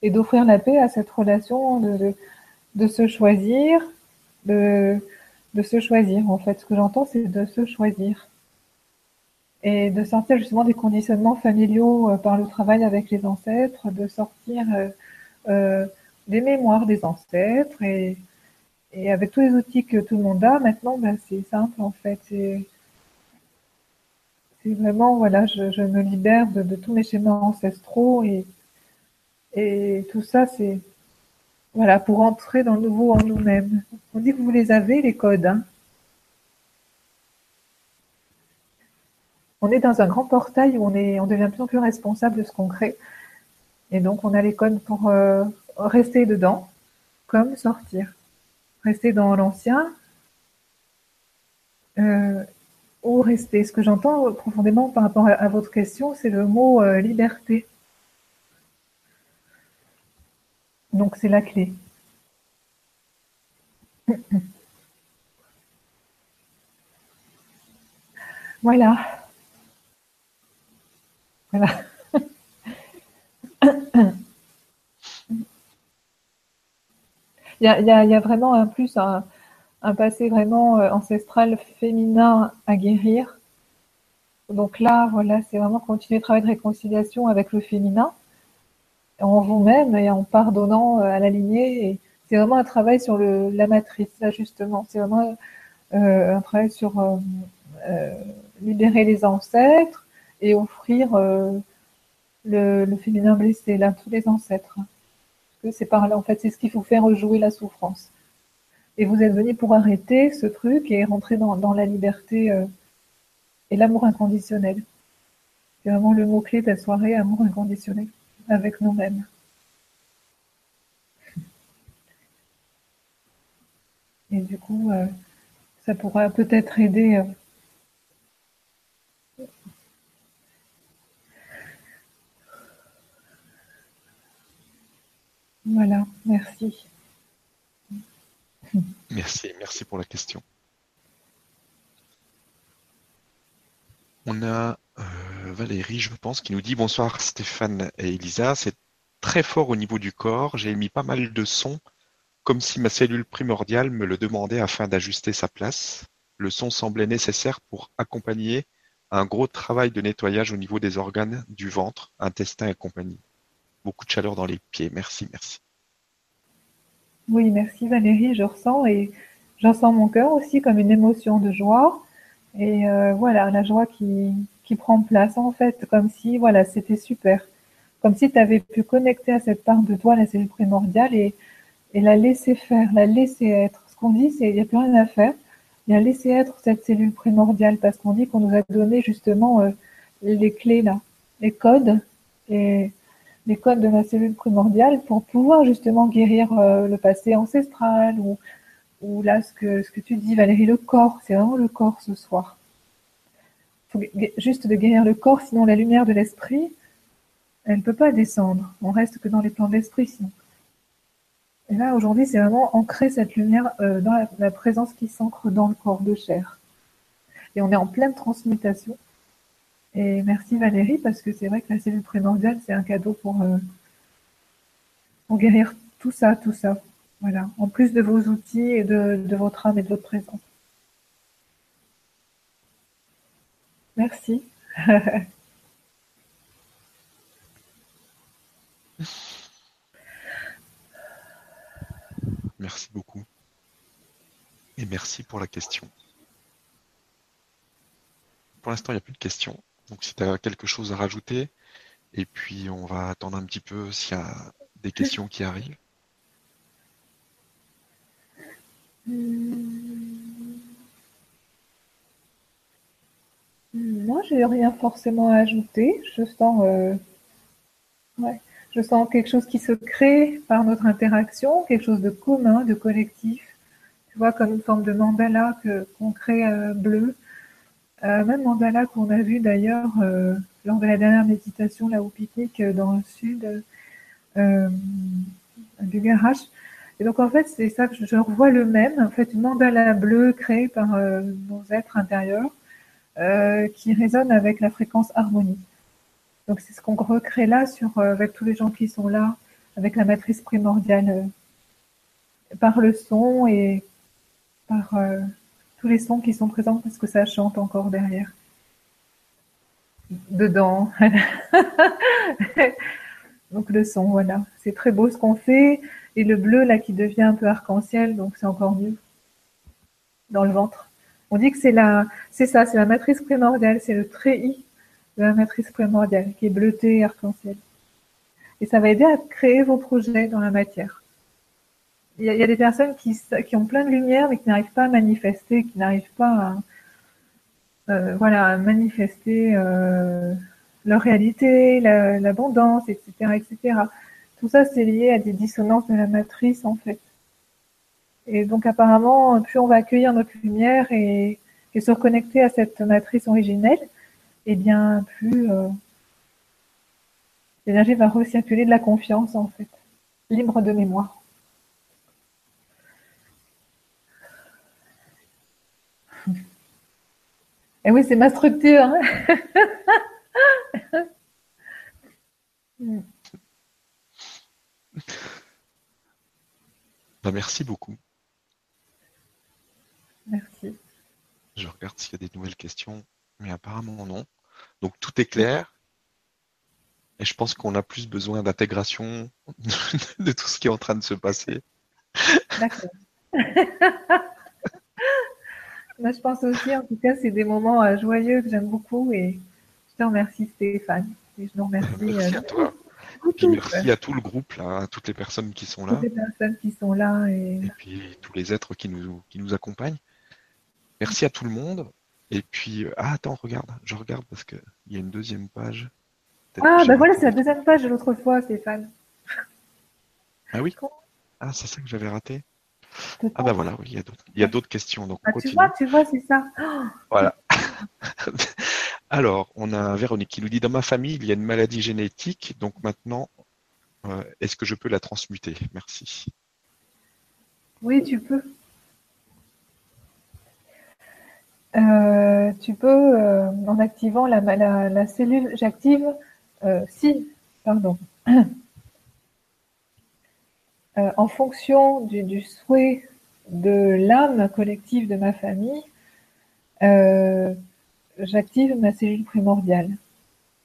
d'offrir la paix à cette relation, de, se choisir, de, se choisir en fait. Ce que j'entends, c'est de se choisir. Et de sortir justement des conditionnements familiaux euh, par le travail avec les ancêtres, de sortir euh des mémoires des ancêtres et, avec tous les outils que tout le monde a, maintenant, ben, c'est simple en fait. C'est vraiment, voilà, je, me libère de, tous mes schémas ancestraux et, et tout ça, c'est voilà, pour entrer dans le nouveau en nous-mêmes. On dit que vous les avez, les codes. Hein. On est dans un grand portail où on, est, on devient de plus en plus responsable de ce qu'on crée. Et donc, on a les codes pour euh, rester dedans, comme sortir. Rester dans l'ancien euh, ou rester. Ce que j'entends profondément par rapport à, votre question, c'est le mot euh, liberté. Donc c'est la clé. Voilà. Voilà. Il y a, vraiment un plus un, passé vraiment euh, ancestral féminin à guérir. Donc là, voilà, c'est vraiment continuer le travail de réconciliation avec le féminin en vous-même et en pardonnant à la lignée. c'est vraiment un travail sur la matrice, là justement. C'est vraiment un travail sur libérer les ancêtres et offrir le, féminin blessé, là, tous les ancêtres. c'est par là, en fait, c'est ce qu'il faut faire rejouer la souffrance. Et vous êtes venu pour arrêter ce truc et rentrer dans, dans la liberté euh, et l'amour inconditionnel. C'est vraiment le mot-clé de la soirée, amour inconditionnel, avec nous-mêmes. Et du coup, euh, ça pourra peut-être aider euh, Voilà, merci. Merci, merci pour la question. On a euh, Valérie, je pense, qui nous dit bonsoir Stéphane et Elisa. C'est très fort au niveau du corps. J'ai émis pas mal de sons, comme si ma cellule primordiale me le demandait afin d'ajuster sa place. Le son semblait nécessaire pour accompagner un gros travail de nettoyage au niveau des organes du ventre, intestin et compagnie. Beaucoup de chaleur dans les pieds. Merci, merci. Oui, merci Valérie, je ressens et j'en sens mon cœur aussi comme une émotion de joie. Et euh, voilà, la joie qui, prend place en fait, comme si voilà, c'était super. Comme si tu avais pu connecter à cette part de toi, la cellule primordiale, et, et la laisser faire, la laisser être. Ce qu'on dit, c'est il n'y a plus rien à faire. Il y a laisser être cette cellule primordiale parce qu'on dit qu'on nous a donné justement euh, les clés là, les codes. Et les codes de la cellule primordiale pour pouvoir justement guérir euh, le passé ancestral ou, ou là ce que, ce que tu dis Valérie, le corps, c'est vraiment le corps ce soir. Faut juste de guérir le corps, sinon la lumière de l'esprit, elle ne peut pas descendre. On reste que dans les plans de l'esprit sinon. Et là aujourd'hui c'est vraiment ancrer cette lumière euh, dans la, la présence qui s'ancre dans le corps de chair. Et on est en pleine transmutation. Et merci Valérie, parce que c'est vrai que la cellule primordiale, c'est un cadeau pour, euh, pour guérir tout ça, tout ça. Voilà, en plus de vos outils et de, de votre âme et de votre présence. Merci. Merci beaucoup. Et merci pour la question. Pour l'instant, il n'y a plus de questions. Donc si tu as quelque chose à rajouter, et puis on va attendre un petit peu s'il y a des questions qui arrivent. Moi, je n'ai rien forcément à ajouter. Je sens, euh, je sens quelque chose qui se crée par notre interaction, quelque chose de commun, de collectif. Tu vois, comme une forme de mandala qu'on crée euh, bleu même mandala qu'on a vu d'ailleurs euh, lors de la dernière méditation là au pique dans le sud euh, du garage. Et donc en fait c'est ça que je, revois le même, en fait mandala bleue créée par nos êtres intérieurs qui résonne avec la fréquence harmonie. Donc c'est ce qu'on recrée là sur avec tous les gens qui sont là, avec la matrice primordiale, par le son et par les sons qui sont présents parce que ça chante encore derrière. Dedans. donc le son, voilà. C'est très beau ce qu'on fait. Et le bleu là qui devient un peu arc-en-ciel, donc c'est encore mieux. Dans le ventre. On dit que c'est la, c'est ça, c'est la matrice primordiale, c'est le treillis de la matrice primordiale qui est bleuté arc-en-ciel. Et ça va aider à créer vos projets dans la matière il y, a des personnes qui, ont plein de lumière mais qui n'arrivent pas à manifester, qui n'arrivent pas à, euh, voilà, à manifester euh, leur réalité, l'abondance, etc., etc. Tout ça, c'est lié à des dissonances de la matrice, en fait. Et donc, apparemment, plus on va accueillir notre lumière et, et se reconnecter à cette matrice originelle, et eh bien, plus euh, l'énergie va recirculer de la confiance, en fait, libre de mémoire. Et eh oui, c'est ma structure. Hein. Bah, merci beaucoup. Merci. Je regarde s'il y a des nouvelles questions. mais apparemment non. Donc tout est clair. Et je pense qu'on a plus besoin d'intégration de tout ce qui est en train de se passer. D'accord. Moi, je pense aussi, en tout cas, c'est des moments euh, joyeux que j'aime beaucoup et je te remercie Stéphane. Et je nous remercie. Merci à toi. Et merci à tout le groupe, là, à toutes les personnes qui sont là. Toutes les personnes qui sont là. Et, et puis tous les êtres qui nous, qui nous accompagnent. Merci à tout le monde. Et puis, ah, attends, regarde, je regarde parce qu'il y a une deuxième page. Ah, ben voilà, c'est la deuxième page de l'autre fois, Stéphane. Ah oui Ah, c'est ça que j'avais raté Ah ben voilà, oui, il y a d'autres questions. Donc ah, tu vois, tu vois, c'est ça. Voilà. Alors, on a Véronique qui nous dit, dans ma famille, il y a une maladie génétique, donc maintenant, euh, est-ce que je peux la transmuter? Merci. Oui, tu peux. Euh, tu peux, euh, en activant la, la, cellule, j'active, si, pardon, en fonction du, souhait de l'âme collective de ma famille, j'active ma cellule primordiale,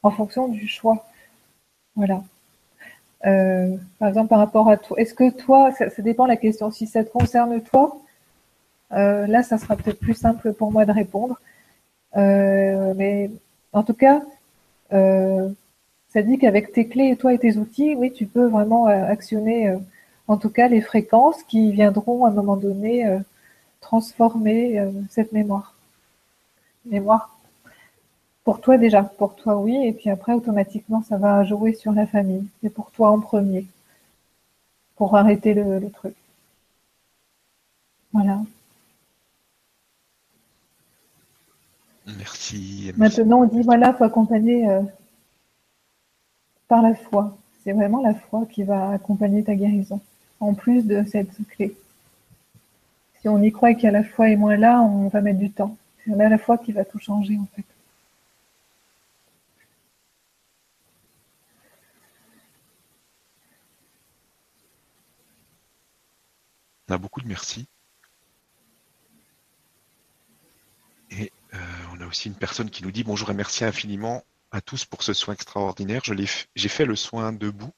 en fonction du choix. Voilà. par exemple, par rapport à toi, est-ce que toi, ça, ça dépend de la question, si ça te concerne toi, euh, là, ça sera peut-être plus simple pour moi de répondre. Euh, mais en tout cas, euh, ça dit qu'avec tes clés, toi et tes outils, oui, tu peux vraiment actionner, en tout cas, les fréquences qui viendront à un moment donné transformer cette mémoire. Mémoire pour toi déjà, pour toi oui, et puis après automatiquement ça va jouer sur la famille. C'est pour toi en premier, pour arrêter le truc. Voilà. Merci. Maintenant, on dit voilà, faut accompagner euh, par la foi. C'est vraiment la foi qui va accompagner ta guérison, en plus de cette clé. Si on y croit qu'il y a la foi et moins là, on va mettre du temps. C'est la foi qui va tout changer en fait. On a beaucoup de merci. Et euh, on a aussi une personne qui nous dit bonjour et merci infiniment à tous pour ce soin extraordinaire. J'ai fait le soin debout,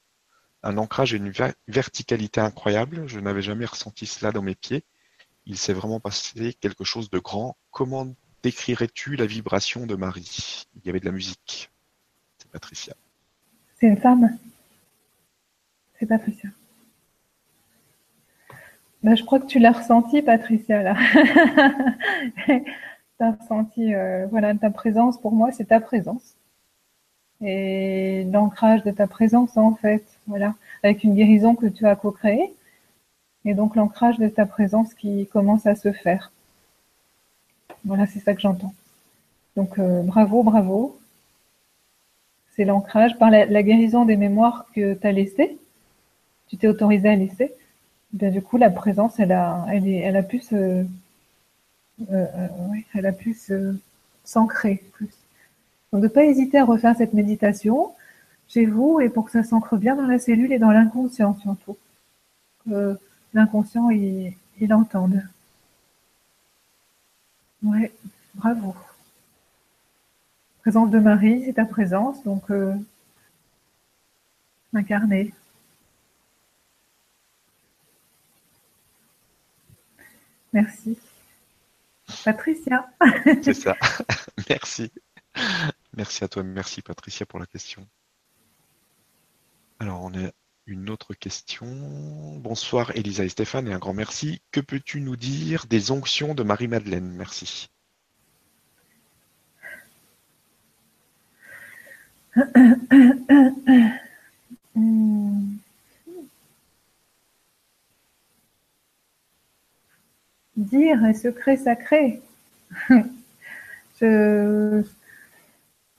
un ancrage et une verticalité incroyable. Je n'avais jamais ressenti cela dans mes pieds. Il s'est vraiment passé quelque chose de grand. Comment décrirais-tu la vibration de Marie? Il y avait de la musique. C'est Patricia. C'est une femme? C'est Patricia. Ben, je crois que tu l'as ressenti, Patricia, là. ressenti, euh, voilà, ta présence, pour moi, c'est ta présence. Et l'ancrage de ta présence, en fait, voilà, avec une guérison que tu as co-créée. Et donc l'ancrage de ta présence qui commence à se faire. Voilà, c'est ça que j'entends. Donc euh, bravo, bravo. C'est l'ancrage par la, guérison des mémoires que tu as laissées. Tu t'es autorisé à laisser. Bien, du coup, la présence, elle a, elle, est, elle a pu se, euh, euh, oui, elle a pu s'ancrer plus. Donc ne pas hésiter à refaire cette méditation chez vous et pour que ça s'ancre bien dans la cellule et dans l'inconscient surtout. Que l'inconscient il, il entende. Ouais, bravo. Présence de Marie, c'est ta présence, donc euh, incarnée. Merci. Patricia. C'est ça. Merci. Merci à toi. Merci Patricia pour la question. Alors, on a une autre question. Bonsoir Elisa et Stéphane et un grand merci. Que peux-tu nous dire des onctions de Marie-Madeleine? Merci. Dire un secret sacré.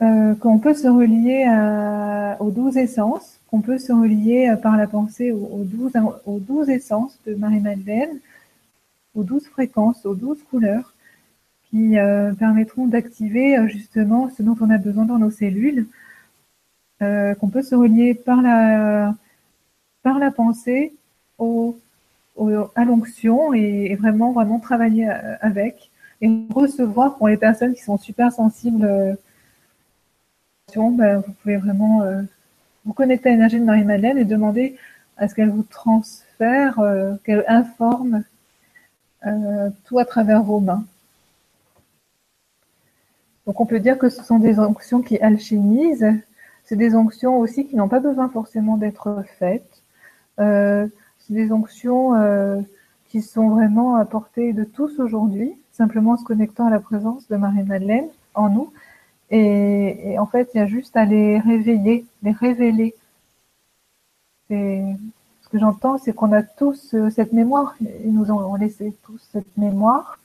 euh, qu'on peut se relier aux douze essences, qu'on peut se relier euh, par la pensée aux, douze, aux douze essences de Marie-Madeleine, aux douze fréquences, aux douze couleurs, qui euh, permettront d'activer euh, justement ce dont on a besoin dans nos cellules, qu'on peut se relier par la, par la pensée à l'onction et, vraiment vraiment travailler euh, avec Et recevoir pour les personnes qui sont super sensibles, euh, ben, vous pouvez vraiment euh, vous connecter à l'énergie de Marie-Madeleine et demander à ce qu'elle vous transfère, euh, qu'elle informe tout à travers vos mains. Donc on peut dire que ce sont des onctions qui alchimisent. C'est des onctions aussi qui n'ont pas besoin forcément d'être faites. c'est des onctions qui sont vraiment à portée de tous aujourd'hui simplement se connectant à la présence de Marie-Madeleine en nous. Et, en fait, il y a juste à les réveiller, les révéler. ce que j'entends, c'est qu'on a tous euh, cette mémoire. Ils nous ont laissé tous cette mémoire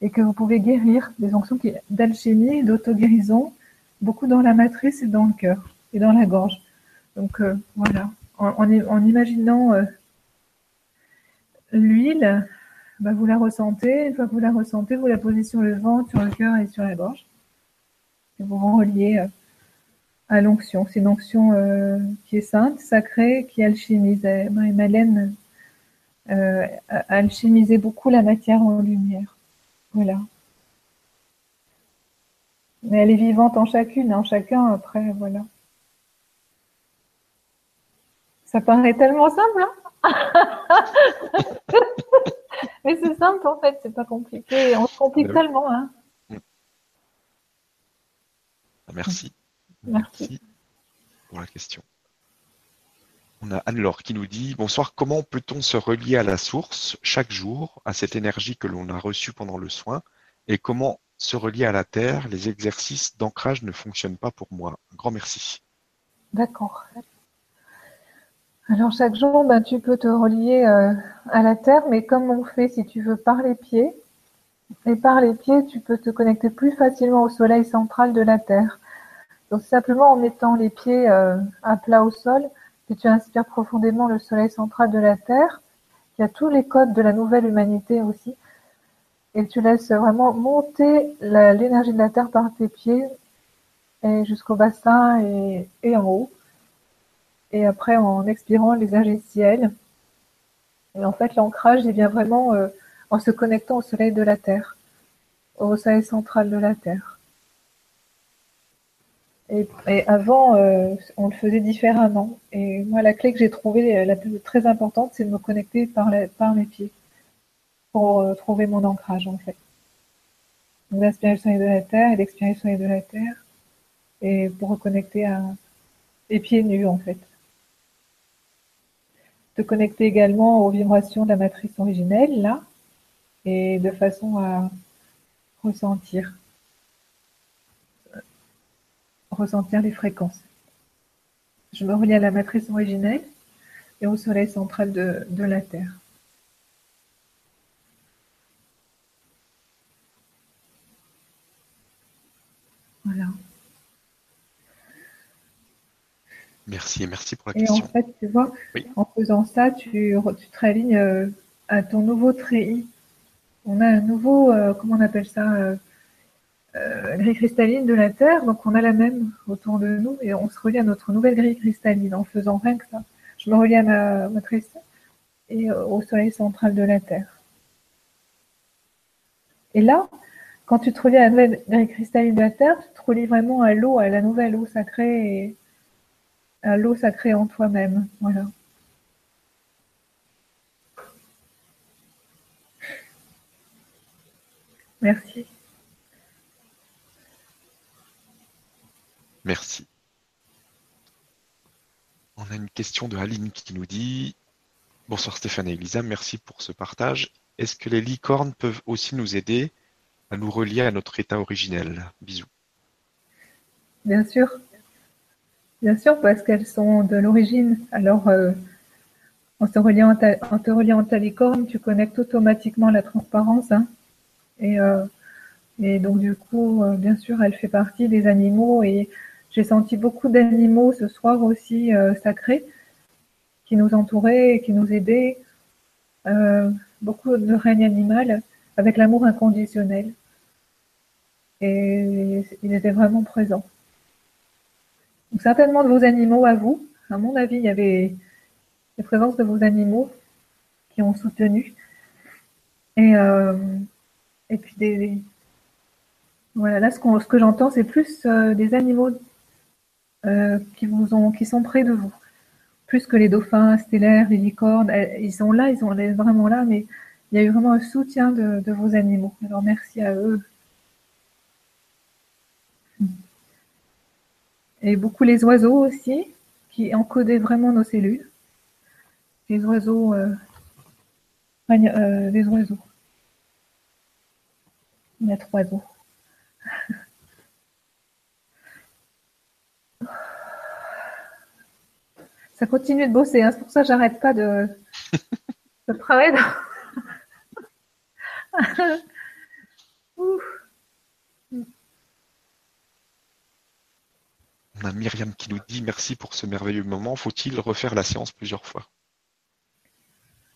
et que vous pouvez guérir des onctions d'alchimie, d'auto-guérison, beaucoup dans la matrice et dans le cœur et dans la gorge. Donc euh, voilà, en, imaginant euh, l'huile, bah, vous la ressentez. Une fois que vous la ressentez, vous la posez sur le ventre, sur le cœur et sur la gorge. Et vous reliez euh, à l'onction. C'est une onction euh, qui est sainte, sacrée, qui alchimise. Euh, a alchimisé beaucoup la matière en lumière. Voilà. Mais elle est vivante en chacune, en chacun après, voilà. Ça paraît tellement simple, hein Mais c'est simple en fait, c'est pas compliqué. On se complique tellement. Hein. Ah, merci. Merci. pour la question. On a Anne-Laure qui nous dit Bonsoir, comment peut-on se relier à la source chaque jour, à cette énergie que l'on a reçue pendant le soin Et comment se relier à la terre Les exercices d'ancrage ne fonctionnent pas pour moi? Un grand merci. D'accord. Alors chaque jour, ben, tu peux te relier euh, à la terre, mais comme on fait si tu veux par les pieds, et par les pieds, tu peux te connecter plus facilement au soleil central de la terre. Donc simplement en mettant les pieds euh, à plat au sol, que tu inspires profondément le soleil central de la terre, qui a tous les codes de la nouvelle humanité aussi, et tu laisses vraiment monter l'énergie de la terre par tes pieds et jusqu'au bassin et en haut et après en expirant les ciel. Et en fait, l'ancrage, il vient vraiment euh, en se connectant au soleil de la Terre, au soleil central de la Terre. Et, avant, euh, on le faisait différemment. Et moi, la clé que j'ai trouvée, la plus très importante, c'est de me connecter par, mes pieds pour euh, trouver mon ancrage, en fait. Donc, d'inspirer le soleil de la Terre et d'expirer le soleil de la Terre. Et pour reconnecter à les pieds nus, en fait te connecter également aux vibrations de la matrice originelle, là, et de façon à ressentir, ressentir les fréquences. Je me relie à la matrice originelle et au soleil central de, de la Terre. Voilà. Merci merci pour la question. Et en fait, tu vois, en faisant ça, tu, tu te réalignes euh, à ton nouveau treillis. On a un nouveau, euh, comment on appelle ça, euh, grille cristalline de la Terre. Donc on a la même autour de nous et on se relie à notre nouvelle grille cristalline en faisant rien que ça. Je me relie à ma matrice et au soleil central de la Terre. Et là, quand tu te relis à la nouvelle grille cristalline de la Terre, tu te relis vraiment à l'eau, à la nouvelle eau sacrée et à l'eau sacrée en toi-même. Voilà. Merci. Merci. On a une question de Aline qui nous dit Bonsoir Stéphane et Elisa, merci pour ce partage. Est-ce que les licornes peuvent aussi nous aider à nous relier à notre état originel? Bisous. Bien sûr. Bien sûr, parce qu'elles sont de l'origine. Alors, euh, en, te reliant à ta, licorne, tu connectes automatiquement la transparence. Hein. Et, euh, et, donc, du coup, euh, bien sûr, elle fait partie des animaux. Et j'ai senti beaucoup d'animaux ce soir aussi sacrés qui nous entouraient qui nous aidaient. beaucoup de règne animal avec l'amour inconditionnel. Et ils étaient vraiment présents certainement de vos animaux à vous. À mon avis, il y avait la présence de vos animaux qui ont soutenu. Et, euh, et puis des, Voilà, là, ce, ce que j'entends, c'est plus euh, des animaux euh, qui, vous ont, qui sont près de vous. Plus que les dauphins stellaires, les licornes. Ils sont là, ils sont vraiment là, mais il y a eu vraiment un soutien de, vos animaux. Alors, merci à eux. Et beaucoup les oiseaux aussi, qui encodaient vraiment nos cellules. Les oiseaux, euh, euh, les oiseaux. Il y a trois oiseaux. Ça continue de bosser, hein. c'est pour ça que j'arrête pas de, de travailler. On a Myriam qui nous dit merci pour ce merveilleux moment. Faut-il refaire la séance plusieurs fois?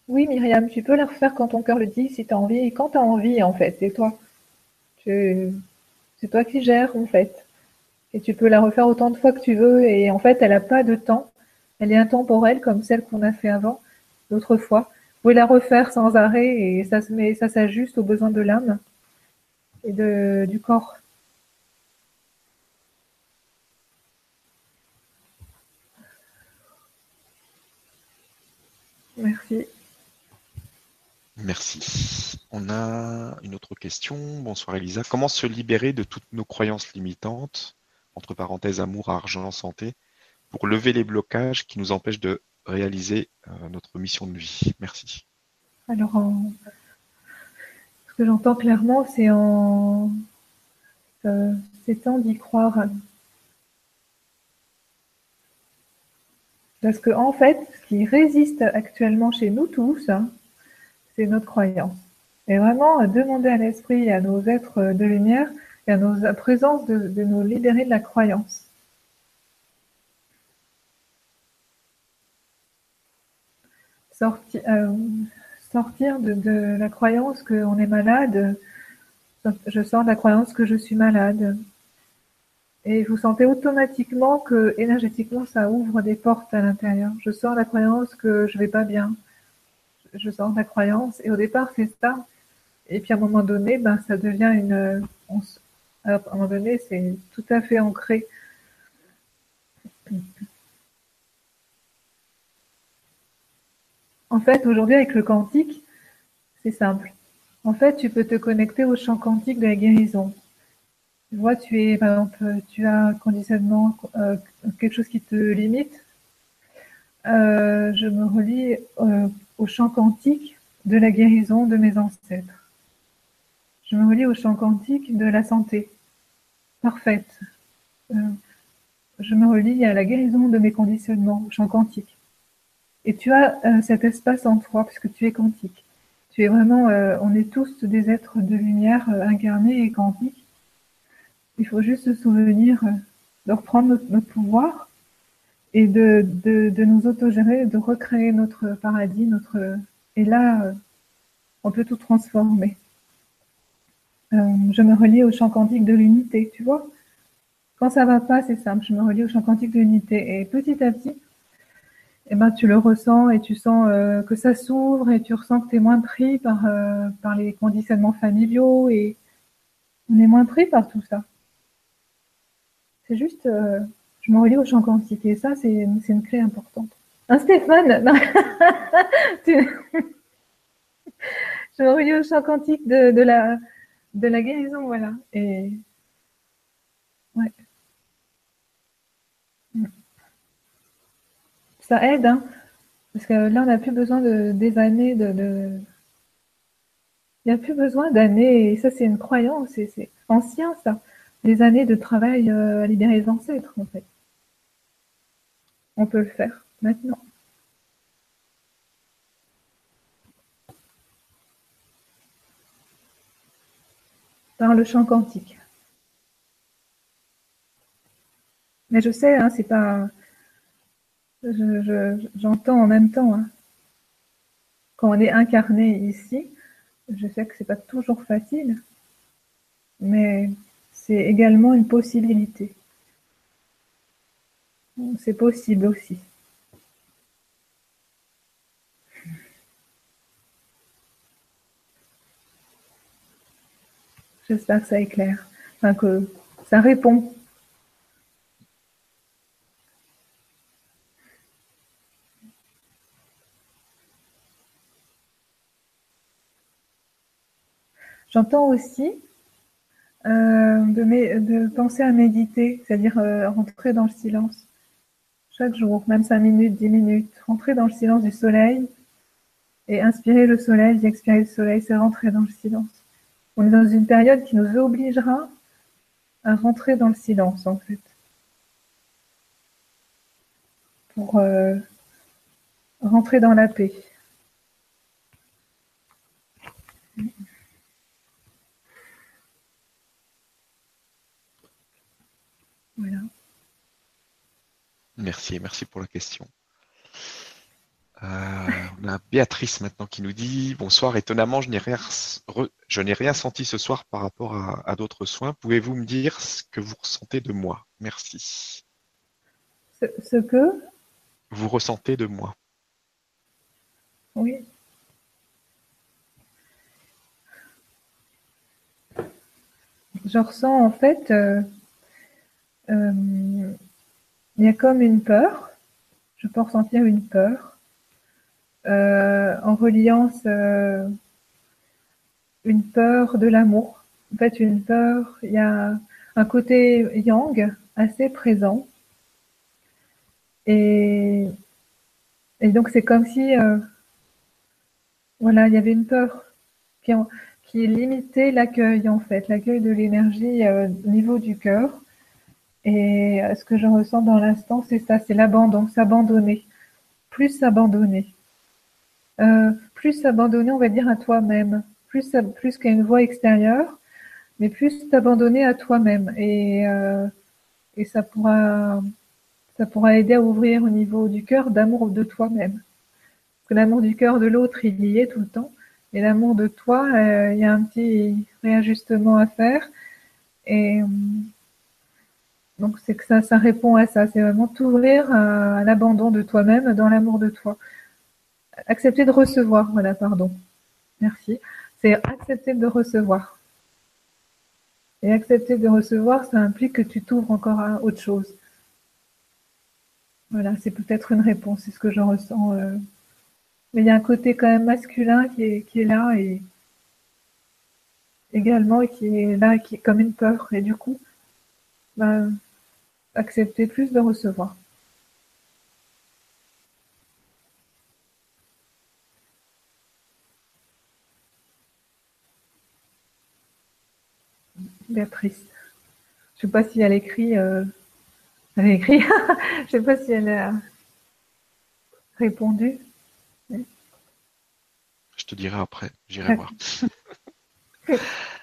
Oui, Myriam, tu peux la refaire quand ton cœur le dit, si tu as envie. Et quand tu as envie, en fait, c'est toi. C'est toi qui gères, en fait. Et tu peux la refaire autant de fois que tu veux. Et en fait, elle n'a pas de temps. Elle est intemporelle, comme celle qu'on a fait avant, l'autre fois. Vous pouvez la refaire sans arrêt et ça se met, ça s'ajuste aux besoins de l'âme et de, du corps. Merci. Merci. On a une autre question. Bonsoir Elisa. Comment se libérer de toutes nos croyances limitantes, entre parenthèses amour, argent, santé, pour lever les blocages qui nous empêchent de réaliser euh, notre mission de vie? Merci. Alors, ce que j'entends clairement, c'est en euh, d'y croire Parce que en fait, ce qui résiste actuellement chez nous tous, hein, c'est notre croyance. Et vraiment, demander à l'esprit et à nos êtres de lumière et à nos présences de, nous libérer de la croyance. Euh, sortir de, la croyance qu'on est malade. Je sors de la croyance que je suis malade. Et vous sentez automatiquement que énergétiquement ça ouvre des portes à l'intérieur. Je sens la croyance que je vais pas bien. Je sens la croyance et au départ c'est ça. Et puis à un moment donné, ben ça devient une. à un moment donné, c'est tout à fait ancré. En fait, aujourd'hui avec le quantique, c'est simple. En fait, tu peux te connecter au champ quantique de la guérison. Tu vois, tu es, par exemple, tu as un conditionnement, euh, quelque chose qui te limite. Euh, je me relie euh, au champ quantique de la guérison de mes ancêtres. Je me relie au champ quantique de la santé parfaite. je me relie à la guérison de mes conditionnements, au champ quantique. Et tu as cet espace en toi, puisque tu es quantique. Tu es vraiment, on est tous des êtres de lumière incarnés et quantiques il faut juste se souvenir euh, de reprendre notre, pouvoir et de, de, nous autogérer, de recréer notre paradis, notre et là, euh, on peut tout transformer. Euh, je me relie au champ quantique de l'unité, tu vois. Quand ça va pas, c'est simple, je me relie au champ quantique de l'unité. Et petit à petit, eh ben, tu le ressens et tu sens que ça s'ouvre et tu ressens que tu es moins pris par, par les conditionnements familiaux et on est moins pris par tout ça. C'est juste, euh, je me relie au champ quantique et ça, c'est une clé importante. Un Stéphane? Je me relie au champ quantique de, la, guérison, voilà. Et ouais. Ça aide, hein, parce que là, on n'a plus besoin de, des années Il n'y a plus besoin d'années, et ça, c'est une croyance, c'est ancien, ça des années de travail euh, à libérer les ancêtres, en fait. On peut le faire maintenant. Par le champ quantique. Mais je sais, hein, c'est pas. J'entends en même temps. Hein. Quand on est incarné ici, je sais que c'est pas toujours facile, mais c'est également une possibilité. C'est possible aussi. J'espère que ça est clair. enfin que ça répond. J'entends aussi euh, de, de, penser à méditer, c'est-à-dire euh, rentrer dans le silence chaque jour, même 5 minutes, 10 minutes, rentrer dans le silence du soleil et inspirer le soleil, expirer le soleil, c'est rentrer dans le silence. On est dans une période qui nous obligera à rentrer dans le silence, en fait. Pour euh, rentrer dans la paix. Voilà. Merci, merci pour la question. Euh, on a Béatrice maintenant qui nous dit Bonsoir, étonnamment, je n'ai rien, je n'ai rien senti ce soir par rapport à, d'autres soins. Pouvez-vous me dire ce que vous ressentez de moi? Merci. Ce, que? Vous ressentez de moi. Oui. Je ressens en fait, euh, euh, il y a comme une peur. Je peux ressentir une peur euh, en reliant une peur de l'amour. En fait, une peur, il y a un côté yang assez présent. Et, et donc, c'est comme si, euh, voilà, il y avait une peur qui, qui limitait l'accueil, en fait, l'accueil de l'énergie euh, au niveau du cœur. Et ce que je ressens dans l'instant, c'est ça, c'est l'abandon, s'abandonner, plus s'abandonner. Euh, plus s'abandonner, on va dire, à toi-même, plus, plus qu'à une voix extérieure, mais plus t'abandonner à toi-même. Et, euh, et ça pourra, ça pourra aider à ouvrir au niveau du cœur d'amour de toi-même. Que l'amour du cœur de l'autre, il y est tout le temps. Et l'amour de toi, euh, il y a un petit réajustement à faire. Et donc c'est que ça, ça répond à ça. C'est vraiment t'ouvrir à l'abandon de toi-même dans l'amour de toi accepter de recevoir, voilà, pardon. Merci. C'est accepter de recevoir. Et accepter de recevoir, ça implique que tu t'ouvres encore à autre chose. Voilà, c'est peut-être une réponse, c'est ce que je ressens. Euh. Mais il y a un côté quand même masculin qui est, qui est là et également qui est là, qui est comme une peur. Et du coup, ben, accepter plus de recevoir. Béatrice. Je ne sais pas si elle écrit. Euh, elle a écrit. Je ne sais pas si elle a répondu. Je te dirai après. J'irai voir.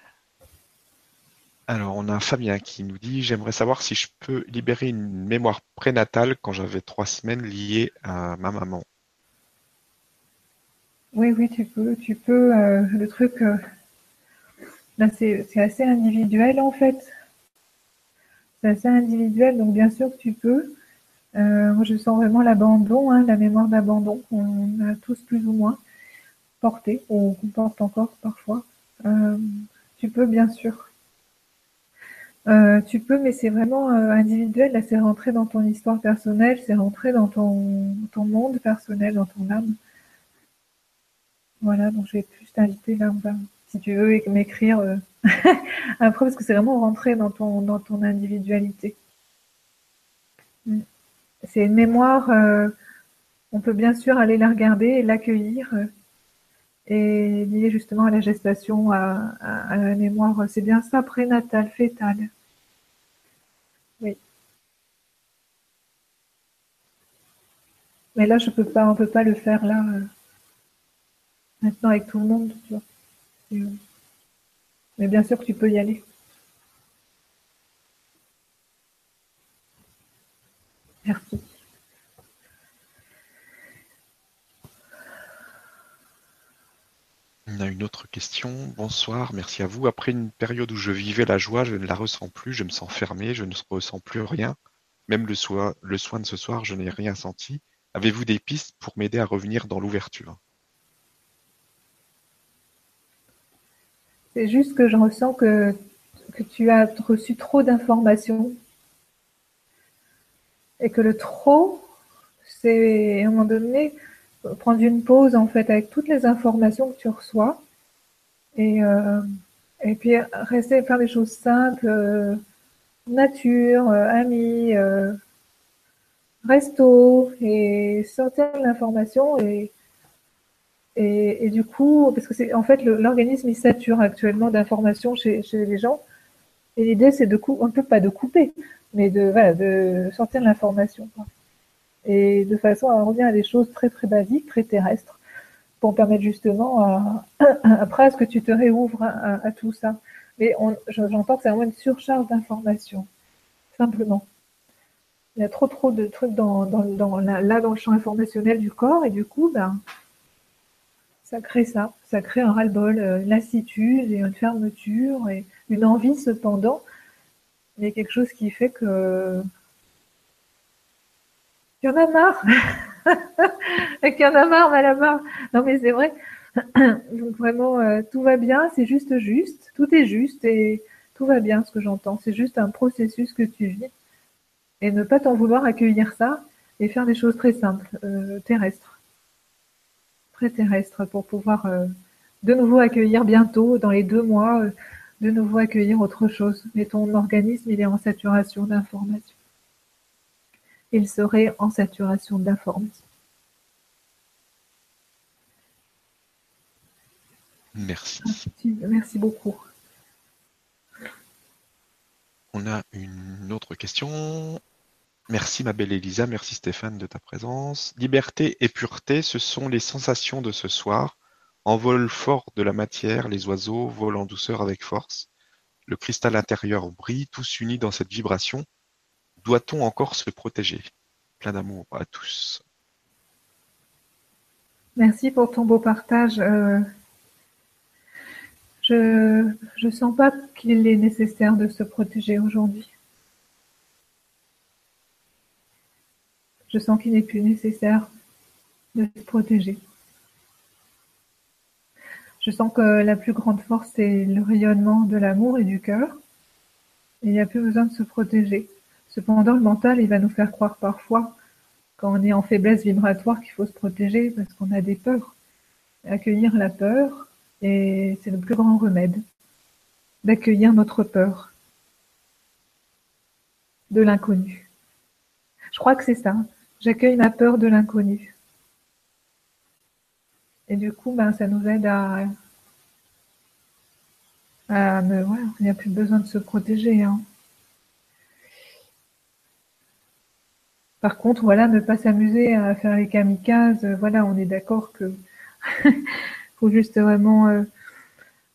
Alors, on a Fabien qui nous dit J'aimerais savoir si je peux libérer une mémoire prénatale quand j'avais trois semaines liée à ma maman. Oui, oui, tu peux. Tu peux. Euh, le truc, euh, c'est assez individuel en fait. C'est assez individuel, donc bien sûr que tu peux. Euh, moi, je sens vraiment l'abandon, hein, la mémoire d'abandon qu'on a tous plus ou moins porté, ou qu'on porte encore parfois. Tu peux, bien sûr. Euh, tu peux, mais c'est vraiment individuel. Là, c'est rentré dans ton histoire personnelle, c'est rentré dans ton, ton monde personnel, dans ton âme. Voilà, donc je vais plus t'inviter là, on si tu veux m'écrire euh, après, parce que c'est vraiment rentrer dans ton, dans ton individualité. Mm. C'est une mémoire, euh, on peut bien sûr aller la regarder et l'accueillir euh, et lier justement à la gestation, à, la mémoire. C'est bien ça, prénatal, fétal. Oui. Mais là, je peux pas, on peut pas le faire là, maintenant avec tout le monde, vois. Mais bien sûr tu peux y aller. Merci. On a une autre question. Bonsoir, merci à vous. Après une période où je vivais la joie, je ne la ressens plus, je me sens fermé, je ne ressens plus rien. Même le, le soin de ce soir, je n'ai rien senti. Avez-vous des pistes pour m'aider à revenir dans l'ouverture? C'est juste que je ressens que tu as reçu trop d'informations et que le trop, c'est à un moment donné prendre une pause en fait avec toutes les informations que tu reçois et, euh, puis rester faire des choses simples, euh, nature, euh, amis, resto et sortir l'information et, et, et, du coup parce que c'est en fait l'organisme il sature actuellement d'informations chez, chez les gens et l'idée c'est de couper, un peu pas de couper mais de voilà de sortir l'information et de façon à revenir à des choses très très basiques, très terrestres, pour permettre justement à, après à ce que tu te réouvres à, tout ça. Mais j'entends que c'est vraiment une surcharge d'informations, simplement. Il y a trop trop de trucs dans, là dans le champ informationnel du corps et du coup, ben, ça crée ça, ça crée un ras-le-bol, euh, une lassitude et une fermeture et une envie cependant. Il y a quelque chose qui fait que il y en a marre. qu'il y en a marre, mais marre. Non, mais c'est vrai. Donc vraiment, euh, tout va bien, c'est juste juste, tout est juste et tout va bien ce que j'entends. C'est juste un processus que tu vis et ne pas t'en vouloir accueillir ça et faire des choses très simples, euh, terrestres, très terrestres pour pouvoir euh, de nouveau accueillir bientôt, dans les deux mois, de nouveau accueillir autre chose. Mais ton organisme, il est en saturation d'informations il serait en saturation d'informations. Merci. Merci beaucoup. On a une autre question. Merci ma belle Elisa, merci Stéphane de ta présence. Liberté et pureté, ce sont les sensations de ce soir. Envol fort de la matière, les oiseaux volent en douceur avec force. Le cristal intérieur brille, tous unis dans cette vibration. Doit-on encore se protéger? Plein d'amour à tous. Merci pour ton beau partage. Euh, je ne sens pas qu'il est nécessaire de se protéger aujourd'hui. Je sens qu'il n'est plus nécessaire de se protéger. Je sens que la plus grande force, c'est le rayonnement de l'amour et du cœur. il n'y a plus besoin de se protéger. Cependant, le mental, il va nous faire croire parfois, quand on est en faiblesse vibratoire, qu'il faut se protéger parce qu'on a des peurs. Accueillir la peur, et c'est le plus grand remède, d'accueillir notre peur de l'inconnu. Je crois que c'est ça. J'accueille ma peur de l'inconnu. Et du coup, ben, ça nous aide à, à me, il n'y a plus besoin de se protéger. Hein. Par contre, voilà, ne pas s'amuser à faire les kamikazes, voilà, on est d'accord que faut juste vraiment euh,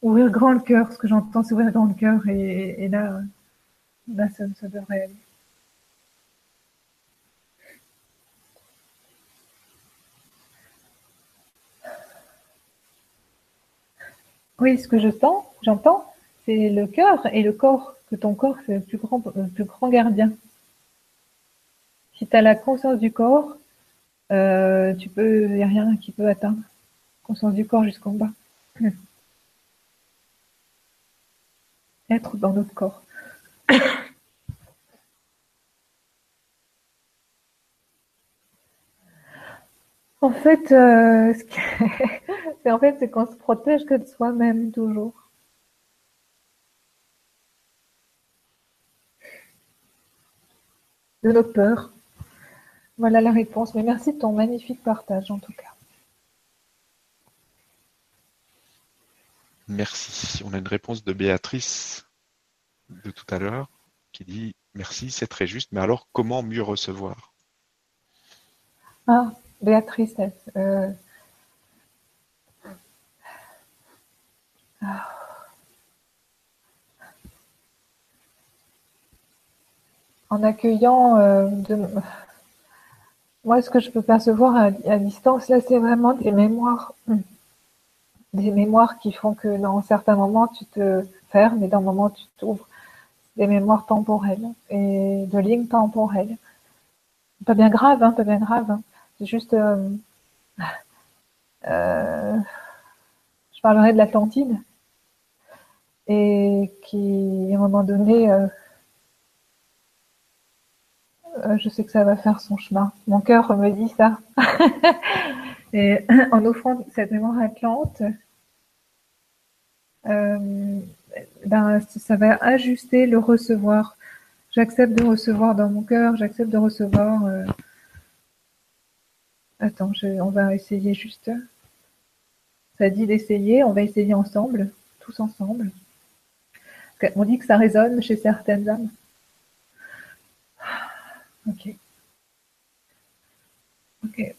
ouvrir grand le cœur. Ce que j'entends, c'est ouvrir grand le cœur, et, là, là, ça, ça devrait aller. Oui, ce que je sens, j'entends, c'est le cœur et le corps, que ton corps, c'est le plus grand, le plus grand gardien si tu as la conscience du corps, euh, tu peux, il n'y a rien qui peut atteindre. Conscience du corps jusqu'en bas. Être dans notre corps. en fait, euh, c'est en fait c'est qu'on se protège que de soi-même toujours. De nos peurs. Voilà la réponse. Mais merci de ton magnifique partage en tout cas. Merci. On a une réponse de Béatrice de tout à l'heure qui dit merci, c'est très juste, mais alors comment mieux recevoir? Ah, Béatrice. Euh, ah. En accueillant euh. Moi, ce que je peux percevoir à, distance, là, c'est vraiment des mémoires, hmm. Des mémoires qui font que dans certains moments, tu te fermes et dans un moment, tu t'ouvres. Des mémoires temporelles et de lignes temporelles. Pas bien grave, hein, pas bien grave. Hein. C'est juste, euh, euh, je parlerai de l'Atlantide. et qui, à un moment donné, euh, je sais que ça va faire son chemin. Mon cœur me dit ça. et en offrant cette mémoire atlante, ben, ça va ajuster le recevoir. J'accepte de recevoir dans mon cœur, j'accepte de recevoir. Euh... Attends, on va essayer juste. Ça dit d'essayer, on va essayer ensemble, tous ensemble. On dit que ça résonne chez certaines âmes. Ok. Ok.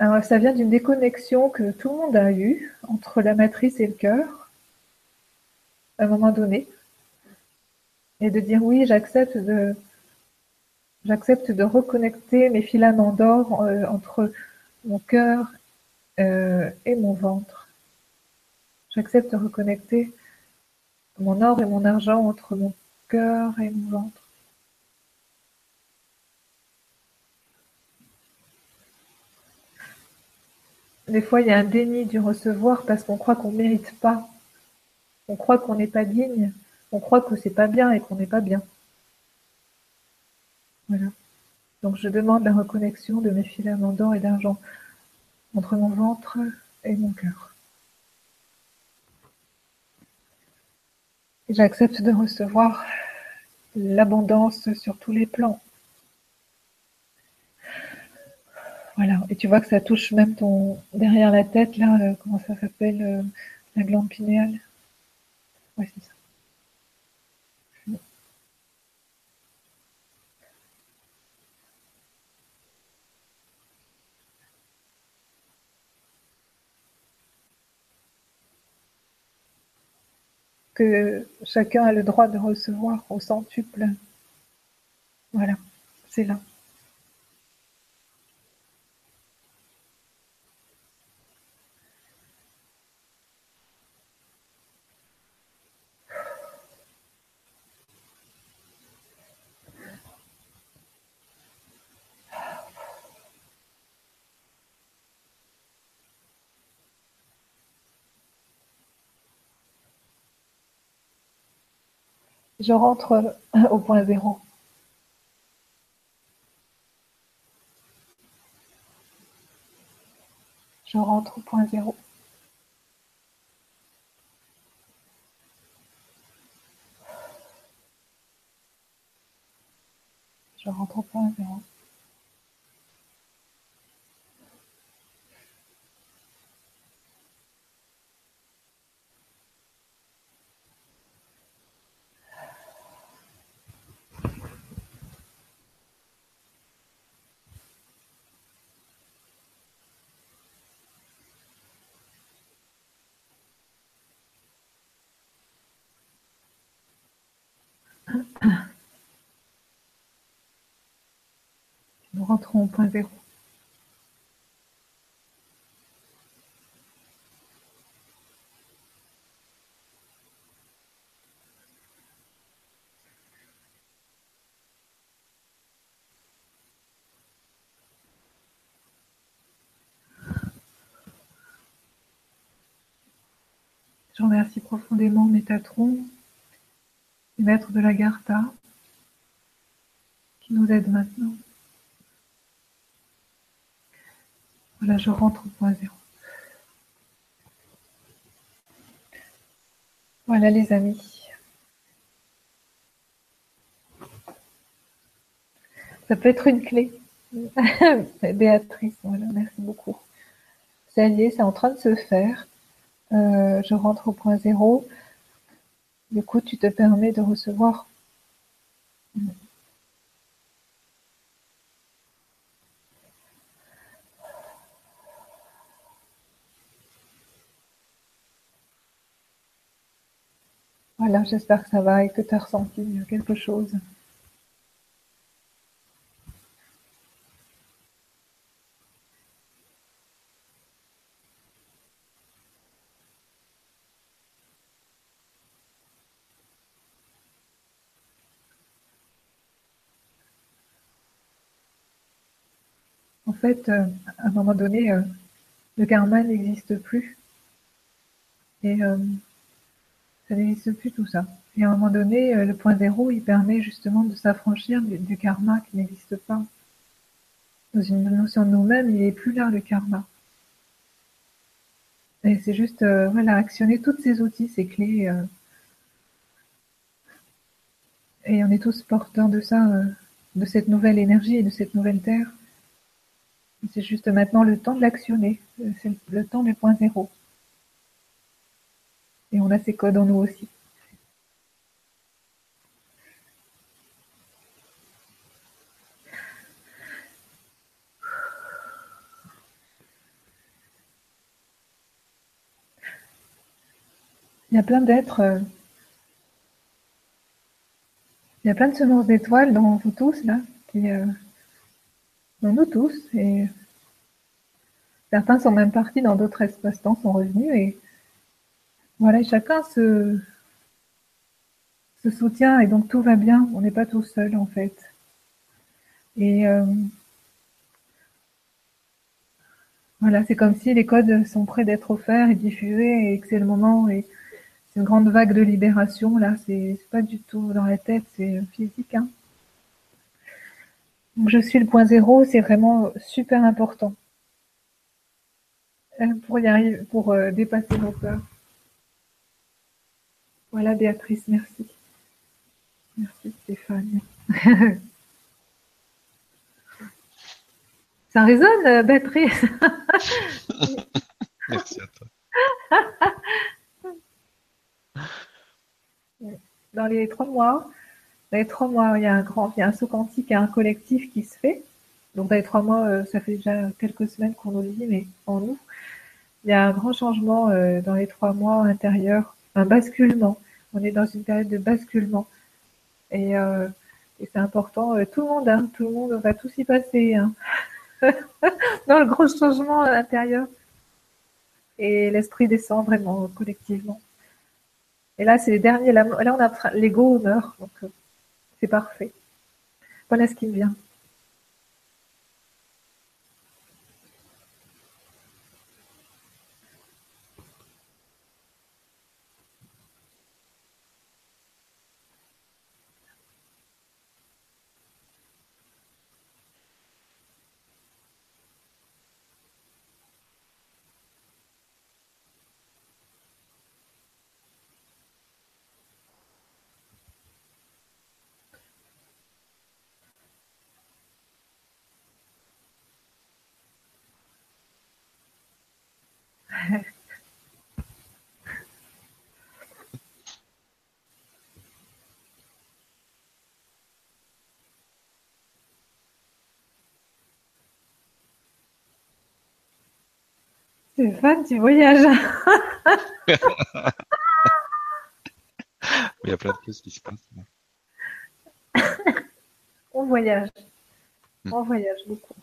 Ça vient d'une déconnexion que tout le monde a eue entre la matrice et le cœur, à un moment donné, et de dire oui, j'accepte de, j'accepte reconnecter mes filaments d'or euh, entre mon cœur euh, et mon ventre. J'accepte de reconnecter mon or et mon argent entre mon cœur et mon ventre. Des fois, il y a un déni du recevoir parce qu'on croit qu'on ne mérite pas. On croit qu'on n'est pas digne. On croit que c'est pas bien et qu'on n'est pas bien. Voilà. Donc, je demande la reconnexion de mes filaments d'or et d'argent entre mon ventre et mon cœur. J'accepte de recevoir l'abondance sur tous les plans. Voilà, et tu vois que ça touche même ton derrière la tête, là, euh, comment ça s'appelle, euh, la glande pinéale. Ouais, c'est ça. Que chacun a le droit de recevoir au centuple. Voilà, c'est là. Je rentre au point zéro. Je rentre au point zéro. Je rentre au point zéro. Nous rentrons au point zéro. Je remercie profondément Métatron, maître de la Gartha, qui nous aide maintenant. Voilà, je rentre au point zéro. Voilà les amis. Ça peut être une clé. Béatrice, voilà, merci beaucoup. Ça y est, c'est en train de se faire. Euh, je rentre au point zéro. Du coup, tu te permets de recevoir. Voilà, j'espère que ça va et que tu as ressenti quelque chose. Fait, euh, à un moment donné, euh, le karma n'existe plus. Et euh, ça n'existe plus tout ça. Et à un moment donné, le point zéro, il permet justement de s'affranchir du, du karma qui n'existe pas. Dans une notion de nous-mêmes, il n'est plus là le karma. Et c'est juste, voilà, actionner tous ces outils, ces clés. et on est tous porteurs de ça, de cette nouvelle énergie et de cette nouvelle terre. C'est juste maintenant le temps de l'actionner. Euh, C'est le temps du point zéro. Et on a ces codes en nous aussi. Il y a plein d'êtres, euh, il y a plein de semences d'étoiles dans vous tous, là, qui, euh, nous tous, et certains sont même partis dans d'autres espaces-temps, sont revenus, et voilà, chacun se, soutient, et donc tout va bien, on n'est pas tout seul, en fait. Et euh, voilà, c'est comme si les codes sont prêts d'être offerts et diffusés, et que c'est le moment, et c'est une grande vague de libération, là, c'est pas du tout dans la tête, c'est physique. Hein. Donc, je suis le point zéro, c'est vraiment super important euh, pour y arriver, pour euh, dépasser nos peurs. Voilà, Béatrice, merci. Merci, Stéphane. Ça résonne, euh, Béatrice? Merci à toi. dans les trois mois, les trois mois, il y a un grand, il y a un saut quantique et un collectif qui se fait. Donc dans les trois mois, euh, ça fait déjà quelques semaines qu'on nous le dit, mais en nous, il y a un grand changement euh, dans les trois mois intérieurs, un basculement. On est dans une période de basculement. Et, euh, c'est important, tout le monde, hein, tout le monde va tous y passer, hein. dans le gros changement intérieur. Et l'esprit descend vraiment collectivement. Et là, c'est les derniers. Là, on a l'ego meurt, donc c'est parfait. Voilà ce qui me vient. Stéphane, tu voyages. Il y a plein de choses qui se passent. On voyage. Hmm. On voyage beaucoup.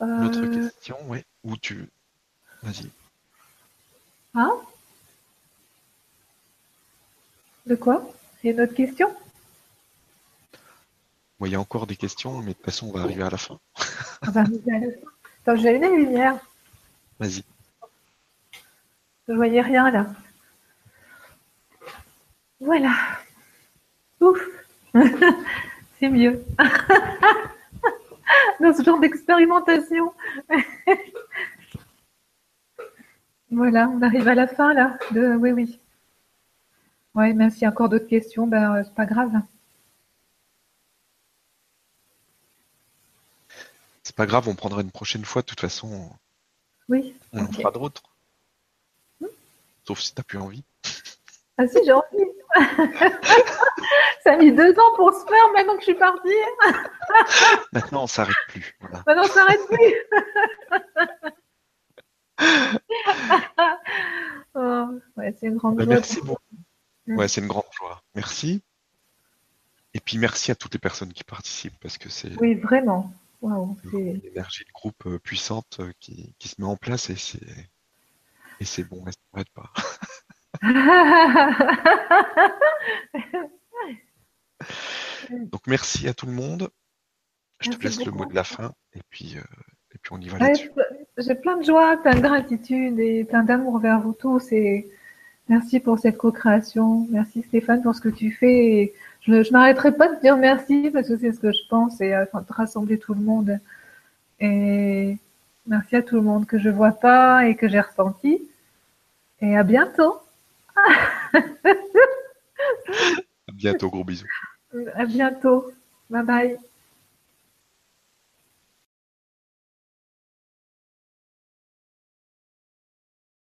Une autre Euh, question, ouais. Ou tu. Vas-y. hein? De quoi? Il y a une autre question? Bon, il y a encore des questions, mais de toute façon, on va arriver à la fin. On va arriver à la fin. Attends, j'ai les lumières. Vas-y. Je ne voyais rien là. Voilà. Ouf. C'est mieux. Dans ce genre d'expérimentation. voilà, on arrive à la fin là. De... Oui, oui. Ouais, même s'il y a encore d'autres questions, ben, euh, c'est pas grave. C'est pas grave, on prendra une prochaine fois. De toute façon, Oui. on en fera d'autres. Sauf si t'as plus envie. Ah si, j'ai envie. Ça a mis deux ans pour se faire maintenant que je suis partie. Maintenant, on s'arrête plus. Voilà. Maintenant, ça s'arrête plus. Oh, ouais, c'est une grande Bah, joie. merci beaucoup. Ouais, c'est une grande joie. Merci. Et puis merci à toutes les personnes qui participent parce que c'est Oui, vraiment. C'est une énergie de groupe euh, puissante euh, qui, qui se met en place et c'est et c'est bon, elle s'arrête pas. Donc merci à tout le monde. Je te laisse le mot de la fin et puis, euh, et puis on y va là-dessus. J'ai plein de joie, plein de gratitude et plein d'amour vers vous tous. Et merci pour cette co-création. Merci Stéphane pour ce que tu fais. Et je ne m'arrêterai pas de dire merci parce que c'est ce que je pense et enfin, de rassembler tout le monde. Et merci à tout le monde que je vois pas et que j'ai ressenti. Et à bientôt. à bientôt, gros bisous. À bientôt. Bye bye.